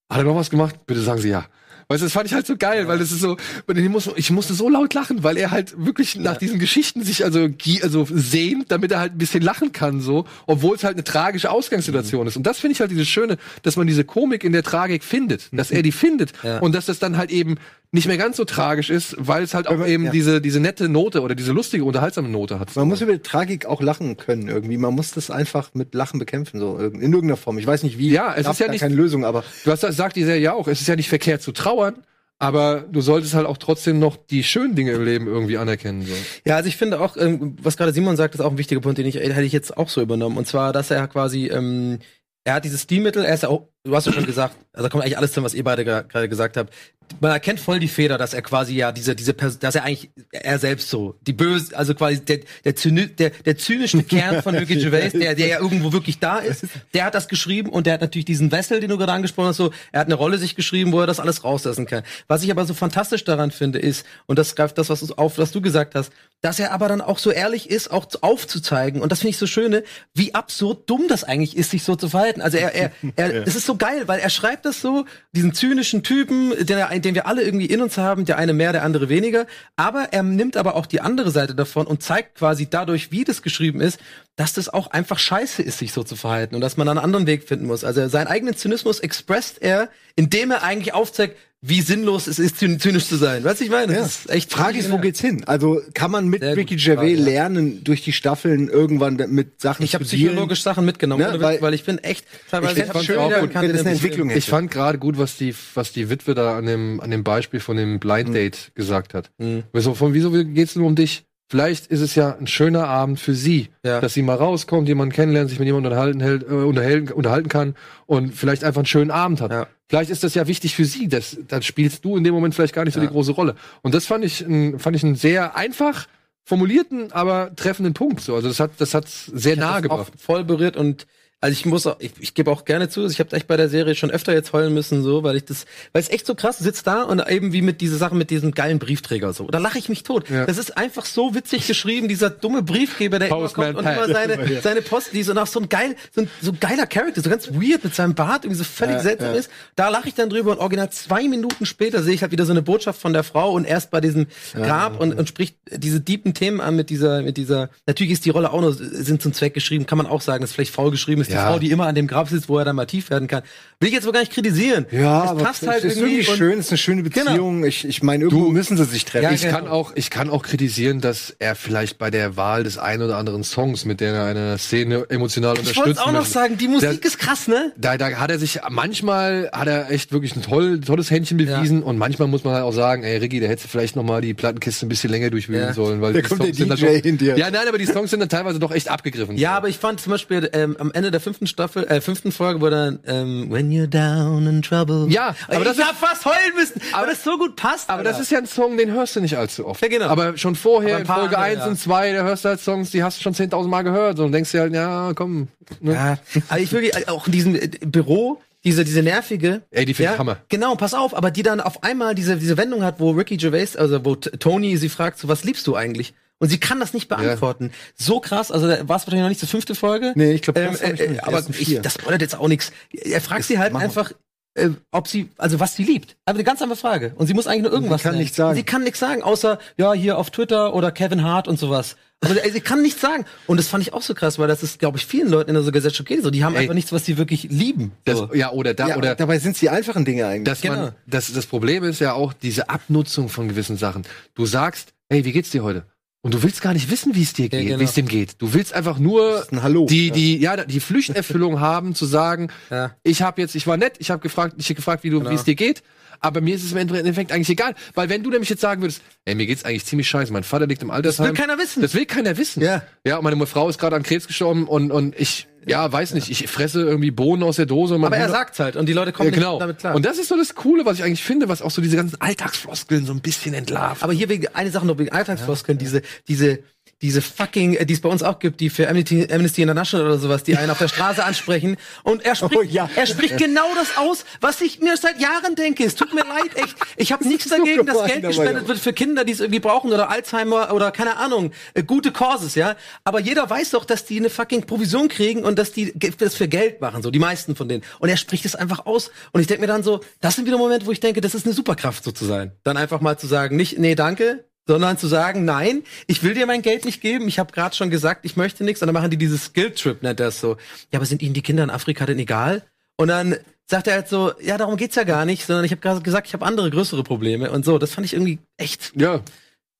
hat er noch was gemacht? Bitte sagen Sie ja. Weißt du, das fand ich halt so geil, weil das ist so, und ich musste, ich musste so laut lachen, weil er halt wirklich nach diesen Geschichten sich also, also sehnt, damit er halt ein bisschen lachen kann, so, obwohl es halt eine tragische Ausgangssituation ist. Und das finde ich halt dieses Schöne, dass man diese Komik in der Tragik findet, dass er die findet Ja. und dass das dann halt eben nicht mehr ganz so tragisch ist, weil es halt auch Aber, eben ja. diese, diese nette Note oder diese lustige, unterhaltsame Note hat. man muss über die Tragik auch lachen können irgendwie. Man muss das einfach mit Lachen bekämpfen, so irg- in irgendeiner Form. Ich weiß nicht wie. Ja, es ist ja nicht- keine Lösung, aber Du hast sagt die Serie ja auch, es ist ja nicht verkehrt zu trauern, aber du solltest halt auch trotzdem noch die schönen Dinge im Leben irgendwie anerkennen. So. Ja, also ich finde auch, ähm, was gerade Simon sagt, ist auch ein wichtiger Punkt, den ich hätte ich jetzt auch so übernommen. Und zwar, dass er quasi, ähm, er hat dieses Stilmittel, er ist ja auch, du hast ja schon gesagt, also da kommt eigentlich alles zusammen, was ihr beide gerade gesagt habt. Man erkennt voll die Feder, dass er quasi ja diese, diese Person, dass er eigentlich er selbst so, die böse, also quasi der, der, zyni, der, der zynische Kern von [LAUGHS] Ricky Gervais, der, der ja irgendwo wirklich da ist, der hat das geschrieben und der hat natürlich diesen Wessel, den du gerade angesprochen hast, so, er hat eine Rolle sich geschrieben, wo er das alles rauslassen kann. Was ich aber so fantastisch daran finde, ist, und das greift das, was du auf, was du gesagt hast, dass er aber dann auch so ehrlich ist, auch zu- aufzuzeigen. Und das finde ich so schöne, wie absurd dumm das eigentlich ist, sich so zu verhalten. Also er, er, er, [LAUGHS] es ist so geil, weil er schreibt das so, diesen zynischen Typen, den, den wir alle irgendwie in uns haben, der eine mehr, der andere weniger. Aber er nimmt aber auch die andere Seite davon und zeigt quasi dadurch, wie das geschrieben ist, dass das auch einfach scheiße ist, sich so zu verhalten und dass man einen anderen Weg finden muss. Also seinen eigenen Zynismus expresst er, indem er eigentlich aufzeigt, wie sinnlos es ist, zyn- zynisch zu sein. Weißt du, ich meine? Ja. Das ist echt Frage ist, wo geht's hin? Also kann man mit Sehr Ricky Gervais Frage, ja. lernen, durch die Staffeln irgendwann mit Sachen Ich habe zu dealen? psychologisch Sachen mitgenommen, Ne, weil- weil ich bin echt teilweise Ich find's hab schön, ja, erkannt wenn das in eine Entwicklung. Ich fand gerade gut, was die, was die Witwe da an dem, an dem Beispiel von dem Blind Date gesagt hat. Mhm. So, von wieso geht's nur um dich? Vielleicht ist es ja ein schöner Abend für sie, Ja. dass sie mal rauskommt, jemanden kennenlernt, sich mit jemandem unterhalten, hält, äh, unterhalten, unterhalten kann und vielleicht einfach einen schönen Abend hat. Ja. Vielleicht ist das ja wichtig für sie. Das, dann spielst du in dem Moment vielleicht gar nicht so Ja. die große Rolle. Und das fand ich, ein, fand ich einen sehr einfach formulierten, aber treffenden Punkt. So, also das hat, das hat sehr nahe gebracht. voll berührt und also ich muss auch, ich, ich gebe auch gerne zu, ich habe echt bei der Serie schon öfter jetzt heulen müssen, so, weil ich das, weil es echt so krass sitzt da und eben wie mit diese Sachen mit diesem geilen Briefträger so. Da lache ich mich tot. Ja. Das ist einfach so witzig geschrieben, dieser dumme Briefgeber, der immer kommt und Pat. immer seine, [LAUGHS] seine Post liest und auch so ein geil, so ein so geiler Charakter, so ganz weird mit seinem Bart, irgendwie so völlig Ja, seltsam ja. ist. Da lache ich dann drüber und original zwei Minuten später sehe ich halt wieder so eine Botschaft von der Frau und erst bei diesem Grab und, und spricht diese deepen Themen an mit dieser, mit dieser, natürlich ist die Rolle auch nur, sind zum Zweck geschrieben, kann man auch sagen, dass vielleicht faul geschrieben ist, die Ja. Frau, die immer an dem Grab sitzt, wo er dann mal tief werden kann. Will ich jetzt wohl gar nicht kritisieren. Ja, es aber passt halt es ist irgendwie. irgendwie und- schön, es ist eine schöne Genau. Beziehung. Ich, ich meine, irgendwo Du- müssen sie sich treffen. Ja, Ich genau. kann auch, ich kann auch kritisieren, dass er vielleicht bei der Wahl des einen oder anderen Songs, mit der er eine Szene emotional Ich wollte unterstützt, auch noch sagen, die Musik Der- ist krass, ne? da, da hat er sich manchmal hat er echt wirklich ein toll, tolles Händchen bewiesen und manchmal muss man halt auch sagen, ey Ricky, der hätte vielleicht noch mal die Plattenkiste ein bisschen länger durchwühlen Ja. sollen, weil Da die kommt der Songs sind dann DJ doch, in dir. Ja, nein, aber die Songs sind dann teilweise doch echt abgegriffen. Ja, aber ich fand zum Beispiel ähm, am Ende der fünften Staffel, äh, fünften Folge, wo dann ähm, When you're down in trouble. Ja, aber das ich ist- hab fast heulen müssen, aber, das so gut passt. Aber das ist ja ein Song, den hörst du nicht allzu oft. Ja, genau. Aber schon vorher, Aber in Folge andere, 1 ja. und 2, da hörst du halt Songs, die hast du schon 10.000 Mal gehört. Und denkst dir halt, ja, komm. Ne? Ja, aber ich wirklich äh, auch in diesem äh, Büro diese diese nervige. Ey, die find ich ja, Hammer. Genau, pass auf, aber die dann auf einmal diese diese Wendung hat, wo Ricky Gervais, also wo Tony sie fragt, so was liebst du eigentlich? Und sie kann das nicht beantworten. So krass, also da war es wahrscheinlich noch nicht die fünfte Folge. Nee, ich glaub, ähm, das äh, aber ich, das spoilert jetzt auch nichts. Er fragt sie halt einfach, äh, ob sie, also was sie liebt. Aber eine ganz andere Frage. Und sie muss eigentlich nur irgendwas kann nennen. nichts sagen. Und Sie kann nichts sagen, außer ja hier auf Twitter oder Kevin Hart und sowas. Aber sie, sie kann nichts sagen. Und das fand ich auch so krass, weil das ist, glaube ich, vielen Leuten in der Gesellschaft geht so. Die haben Ey. einfach nichts, was sie wirklich lieben. Das, So. ja, oder da, Ja, oder dabei sind es die einfachen Dinge eigentlich. dass Genau. man, das, das Problem ist ja auch diese Abnutzung von gewissen Sachen. Du sagst, hey, wie geht's dir heute? Und du willst gar nicht wissen, wie es dir geht, genau. wie es dem geht. Du willst einfach nur Hallo. die, Ja. die, ja, die Pflichterfüllung [LAUGHS] haben, zu sagen, Ja. ich habe jetzt, ich war nett, ich habe gefragt, ich hab gefragt, wie du, Genau. wie es dir geht. Aber mir ist es im Endeffekt eigentlich egal, weil wenn du nämlich jetzt sagen würdest, ey, mir geht's eigentlich ziemlich scheiße, mein Vater liegt im Altersheim. will keiner wissen. Das will keiner wissen. Ja. Ja, und meine Frau ist gerade an Krebs gestorben und und ich, ja, weiß nicht, ich fresse irgendwie Bohnen aus der Dose. Und Aber er sagt's halt und die Leute kommen ja, genau. nicht damit klar. Und das ist so das Coole, was ich eigentlich finde, was auch so diese ganzen Alltagsfloskeln so ein bisschen entlarvt. aber hier wegen eine Sache noch wegen Alltagsfloskeln, diese diese diese fucking, äh, die es bei uns auch gibt, die für Amnesty, Amnesty International oder sowas, die einen auf der Straße ansprechen. Und er spricht, [LAUGHS] Oh, ja. er spricht genau das aus, was ich mir seit Jahren denke. Es tut mir leid, echt. Ich habe [LAUGHS] nichts dagegen, dass Geld gespendet ja. wird für Kinder, die es irgendwie brauchen oder Alzheimer oder keine Ahnung, äh, gute Causes, ja. Aber jeder weiß doch, dass die eine fucking Provision kriegen und dass die das für Geld machen, so die meisten von denen. Und er spricht es einfach aus. Und ich denke mir dann so, das sind wieder Momente, wo ich denke, das ist eine Superkraft so zu sein. Dann einfach mal zu sagen, nicht, nee, danke, sondern zu sagen, nein, ich will dir mein Geld nicht geben. Ich habe gerade schon gesagt, ich möchte nichts. Und dann machen die dieses Skill-Trip, nennt es so. Ja, aber sind Ihnen die Kinder in Afrika denn egal? Und dann sagt er halt so, ja, darum geht's ja gar nicht, sondern ich habe gerade gesagt, ich habe andere größere Probleme und so. Das fand ich irgendwie echt, ja,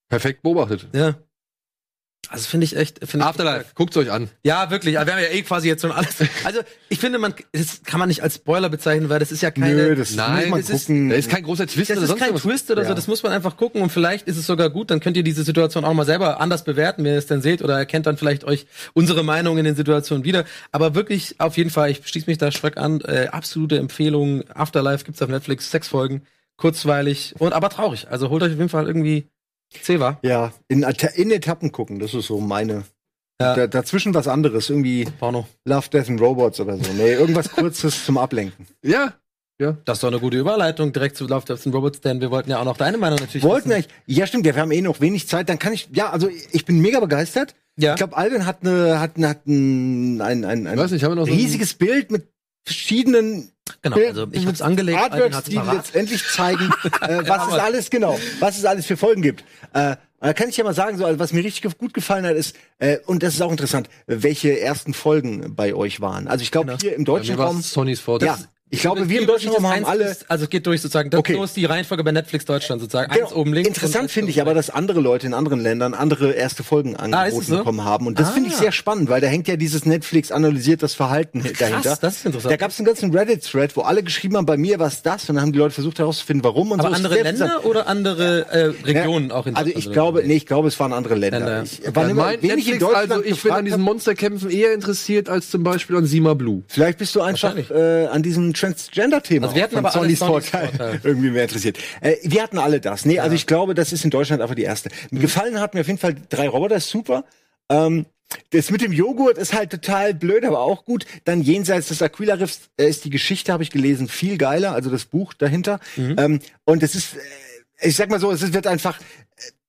perfekt beobachtet. ja. Also finde ich echt. Find ich Afterlife, guckt's euch an. Ja, wirklich. Also wir haben ja eh quasi jetzt schon alles. [LAUGHS] Also ich finde, man, das kann man nicht als Spoiler bezeichnen, weil das ist ja keine. Nö, das Nein, muss man es ist- gucken. Da ist kein großer Twist Das oder ist sonst kein was. Twist oder so, Ja. das muss man einfach gucken und vielleicht ist es sogar gut, dann könnt ihr diese Situation auch mal selber anders bewerten, wenn ihr es dann seht oder erkennt dann vielleicht euch unsere Meinung in den Situationen wieder. Aber wirklich, auf jeden Fall, ich schließe mich da stark an, äh, absolute Empfehlung. Afterlife gibt's auf Netflix, sechs Folgen, kurzweilig und aber traurig. Also holt euch auf jeden Fall irgendwie Ceva. ja, in, in Etappen gucken, das ist so meine. Ja. Da, dazwischen was anderes, irgendwie Porno. Love, Death and Robots oder so. Nee, irgendwas [LAUGHS] Kurzes zum Ablenken. Ja, Das ist doch eine gute Überleitung direkt zu Love, Death and Robots, denn wir wollten ja auch noch deine Meinung natürlich Wollten wir wissen. ja stimmt, ja, wir haben eh noch wenig Zeit, dann kann ich, ja, also ich bin mega begeistert. Ja. Ich glaube, Alvin hat eine, hat, eine, hat ein, ein, ein, ein weiß nicht, haben wir noch so ein- riesiges Bild mit verschiedenen Genau, also ich hab's angelegt, Alvin Artworks, die letztendlich zeigen, [LAUGHS] äh, was es alles genau, was es alles für Folgen gibt. Äh, da kann ich ja mal sagen, so, also, was mir richtig gut gefallen hat, ist, äh, und das ist auch interessant, welche ersten Folgen bei euch waren. Also ich glaube, Genau. hier im deutschen Raum, Sonys Ford. ja, ich glaube, wir deutschen wirklich Raum das haben eins alle also es geht durch sozusagen. Das Okay. so ist die Reihenfolge bei Netflix Deutschland sozusagen. Eins Genau. oben links. Interessant finde ich aber, dass andere Leute in anderen Ländern andere erste Folgen Ah, angeboten es so? bekommen haben. Und das finde ich Ah. sehr spannend, weil da hängt ja dieses Netflix analysiert das Verhalten dahinter. das ist interessant. Da gab es einen ganzen Reddit-Thread, wo alle geschrieben haben, bei mir was das, und dann haben die Leute versucht herauszufinden, warum und aber so. Es andere Länder oder andere äh, Regionen auch in Also Deutschland ich oder glaube, nee, ich glaube, es waren andere Länder. Länder. Ich war Ja, immer mein wenig in Netflix, Deutschland also ich bin an diesen. Monsterkämpfen eher interessiert als zum Beispiel an Sima Blue. Vielleicht bist du einfach äh, an diesem Transgender-Thema Also wir hatten aber Sonnys Vorteil [LAUGHS] irgendwie mehr interessiert. Äh, wir hatten alle das. Nee, also ich glaube, das ist in Deutschland einfach die erste. Mhm. Gefallen hat mir auf jeden Fall drei Roboter, ist super. Ähm, das mit dem Joghurt ist halt total blöd, aber auch gut. Dann jenseits des Aquila-Riffs äh, ist die Geschichte, habe ich gelesen, viel geiler, also das Buch dahinter. Mhm. Ähm, und es ist, äh, ich sag mal so, es wird einfach, äh,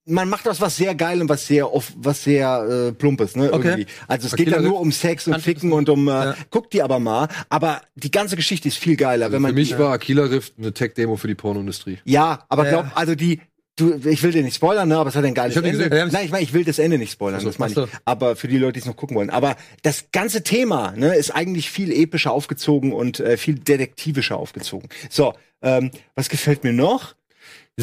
man macht aus was sehr geil und was sehr off, was sehr äh, plumpes, ne? Okay. Irgendwie. Also es geht Aquila dann nur um Sex und Ficken und um, äh, Ja. guckt die aber mal. Aber die ganze Geschichte ist viel geiler, Also wenn man für mich die, war Aquila Rift eine Tech-Demo für die Pornoindustrie. ja, aber Ja. glaub, also die, du, ich will dir nicht spoilern, ne, aber es hat ein geiles Ich Ende. gesehen. Nein, ich meine, ich will das Ende nicht spoilern, so, das meine ich. Aber für die Leute, die es noch gucken wollen. Aber das ganze Thema, ne, ist eigentlich viel epischer aufgezogen und äh, viel detektivischer aufgezogen. So, ähm, was gefällt mir noch?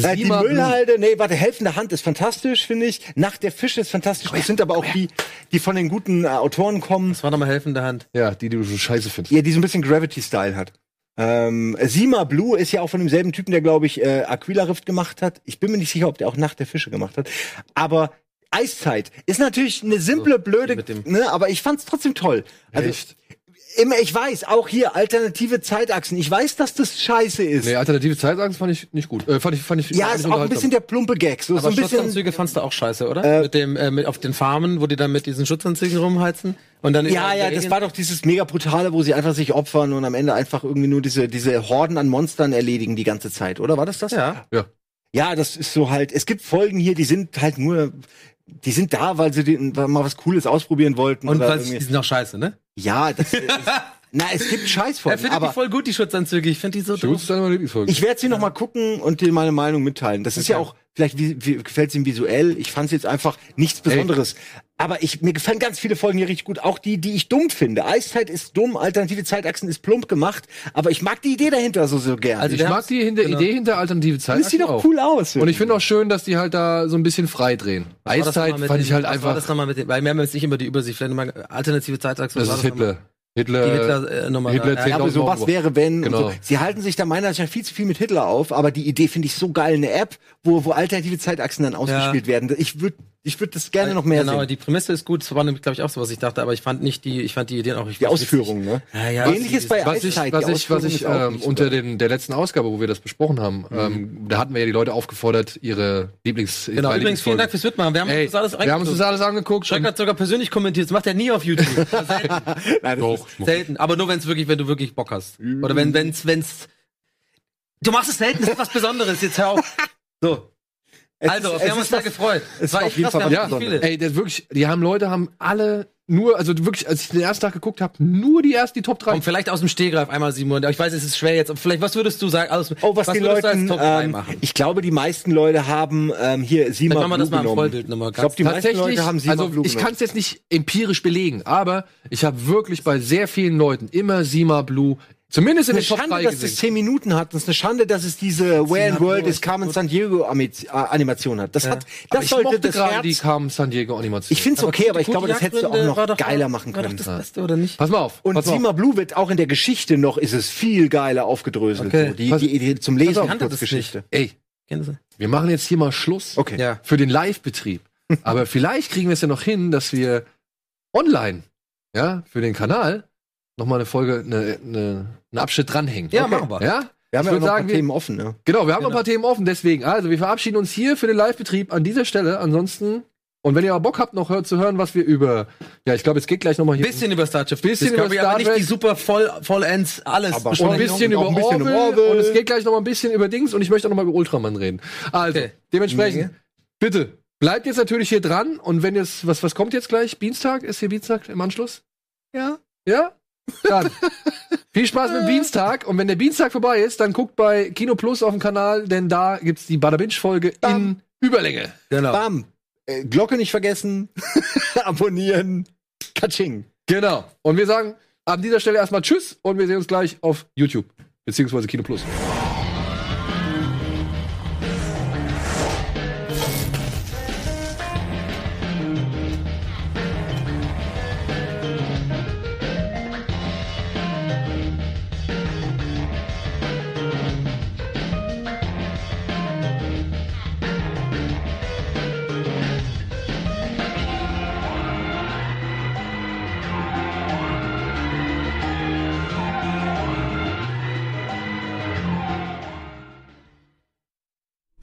Äh, die. Müllhalde, nee, warte, helfende Hand ist fantastisch, finde ich. Nacht der Fische ist fantastisch. Das sind aber auch die, die von den guten äh, Autoren kommen. Das war nochmal helfende Hand. Ja, die, die du so scheiße findest. Ja, die so ein bisschen Gravity-Style hat. Ähm, Sima Blue ist ja auch von demselben Typen, der, glaube ich, äh, Aquila Rift gemacht hat. Ich bin mir nicht sicher, ob der auch Nacht der Fische gemacht hat. Aber Eiszeit ist natürlich eine simple, blöde, ne, aber ich fand's trotzdem toll. Also, Echt? Immer, ich weiß, auch hier alternative Zeitachsen. Ich weiß, dass das scheiße ist. Nee, alternative Zeitachsen fand ich nicht gut. Äh, fand ich, fand ich ja, ist auch ein bisschen der plumpe Gag. So, so Aber ein bisschen. Schutzanzüge fandst du auch scheiße, oder? Äh, mit dem, äh, mit, auf den Farmen, wo die dann mit diesen Schutzanzügen rumheizen und dann Ja, ja, das war doch dieses mega brutale, wo sie einfach sich opfern und am Ende einfach irgendwie nur diese, diese Horden an Monstern erledigen die ganze Zeit, oder? War das das? Ja. Ja. Ja, das ist so halt, es gibt Folgen hier, die sind halt nur, die sind da, weil sie den, weil mal was Cooles ausprobieren wollten. Und irgendwie- die sind auch scheiße, ne? ja, das ist, [LAUGHS] na, es gibt Er Scheißfolgen, findet die aber voll gut, die Schutzanzüge. Ich finde die so Schutz deine Lieblingsfolge. ich werde sie noch mal gucken und dir meine Meinung mitteilen. Das ist ja auch, vielleicht wie, wie, gefällt es ihm visuell. Ich fand es jetzt einfach nichts Besonderes. Aber ich, mir gefallen ganz viele Folgen hier richtig gut. Auch die, die ich dumm finde. Eiszeit ist dumm, alternative Zeitachsen ist plump gemacht. Aber ich mag die Idee dahinter so, so gern. Also ich mag die hinter, genau. Idee hinter alternative das Zeitachsen sieht doch auch. cool aus. Und ich finde auch schön, dass die halt da so ein bisschen frei drehen. Das Eiszeit fand den- ich halt was War das einfach. nochmal mit den, weil wir haben jetzt nicht immer die Übersicht, vielleicht nochmal alternative Zeitachse. Das ist nochmal? Hitler. Hitler. Die Hitler-Nummer. Hitler Ja, aber so was wäre, wenn. Genau. Und so. Sie halten sich da meiner Ansicht nach viel zu viel mit Hitler auf, aber die Idee finde ich so geil, eine App, wo, wo alternative Zeitachsen dann ausgespielt werden. Ich würde ich würd das gerne noch mehr genau, sehen. die Prämisse ist gut. Das war nämlich, glaube ich, auch so, was ich dachte, aber ich fand nicht die, ich fand die Ideen auch nicht Die Ausführung, ne? Ja, ja. Ähnliches bei was ich, Eiszeit. was ich, was ich ähm, unter den, der letzten Ausgabe, wo wir das besprochen haben, ähm, da hatten wir ja die Leute aufgefordert, ihre Lieblings Genau, übrigens, vielen Dank fürs Mitmachen. Wir haben Ey, uns das alles wir haben uns das angeguckt. alles angeguckt. Schreck hat sogar persönlich kommentiert. Das macht er nie auf YouTube. [LAUGHS] selten. Nein, das Doch, ist, selten. Aber nur, wenn es wirklich, wenn du wirklich Bock hast. Oder wenn, wenn's, wenn's. Du machst es selten, das ist was Besonderes. Jetzt hör auf. [LAUGHS] So. Es Also, ist- wir haben uns da was- gefreut. es war war echt auf jeden Fall was Besonderes. viele. Ey, das wirklich, die haben Leute haben alle nur, also wirklich, als ich den ersten Tag geguckt habe, nur die ersten, die Top 3. Komm, vielleicht aus dem Stehgreif einmal, Simon. Ich weiß, es ist schwer jetzt. aber Vielleicht, was würdest du sagen? Aus, Oh, was, die würdest du als Leuten, Top 3 ähm, machen? ich glaube, die meisten Leute haben ähm, hier Sima Dann machen wir das Blue mal im. Vollbild nochmal. Ich glaube, die meisten Tatsächlich, Leute haben Sima also Blue ich kann es jetzt nicht empirisch belegen, aber ich habe wirklich bei sehr vielen Leuten immer Sima Blue, zumindest in eine den Top Schande, 3 dass es gesehen. 10 Minuten hat. Das ist eine Schande, dass es diese Where in World is Carmen San Diego äh, Animation hat. Das hat, Aber das ich sollte mochte das gerade Herz. die Carmen San Diego Animation. Ich finde es okay, aber ich glaube, das hättest du auch noch doch- geiler machen War doch können. das Beste, oder nicht? Pass mal auf. Und. Sima Blue wird auch in der Geschichte noch, ist es viel geiler aufgedröselt. Okay. So. Die, Pass- die Idee zum Lesen auf, das Kurzgeschichte. Ey, wir machen jetzt hier mal Schluss Okay. Ja. für den Live-Betrieb. [LAUGHS] aber vielleicht kriegen wir es ja noch hin, dass wir online, ja, für den Kanal noch mal eine Folge, eine, eine, einen Abschnitt dranhängen. Ja, Okay. machen wir. Ja? Wir haben Ich ja noch ein sagen, paar wir- Themen offen. Ne? Genau, wir haben noch ein Genau. paar Themen offen, deswegen. Also, wir verabschieden uns hier für den Live-Betrieb an dieser Stelle. Ansonsten, und wenn ihr aber Bock habt, noch hört, zu hören, was wir über, ja, ich glaube, es geht gleich noch mal hier. Bisschen über Star Trek. Bisschen Discovery, über Star aber nicht Trek. die super voll, vollends alles. Aber und ein bisschen über ein bisschen Orwell, Orwell. und es geht gleich noch mal ein bisschen über Dings und ich möchte auch noch mal über Ultraman reden. Also, Okay. dementsprechend, bitte, bleibt jetzt natürlich hier dran und wenn jetzt, was, was kommt jetzt gleich? Dienstag? Ist hier Dienstag im Anschluss? Ja. Ja? Dann. Viel Spaß mit dem Dienstag und wenn der Dienstag vorbei ist, dann guckt bei Kino Plus auf dem Kanal, denn da gibt's die Bada Binge Folge in. Überlänge. Genau. Bam. Äh, Glocke nicht vergessen. [LAUGHS] Abonnieren. Katsching. Genau. Und wir sagen an dieser Stelle erstmal Tschüss und wir sehen uns gleich auf YouTube beziehungsweise Kino Plus.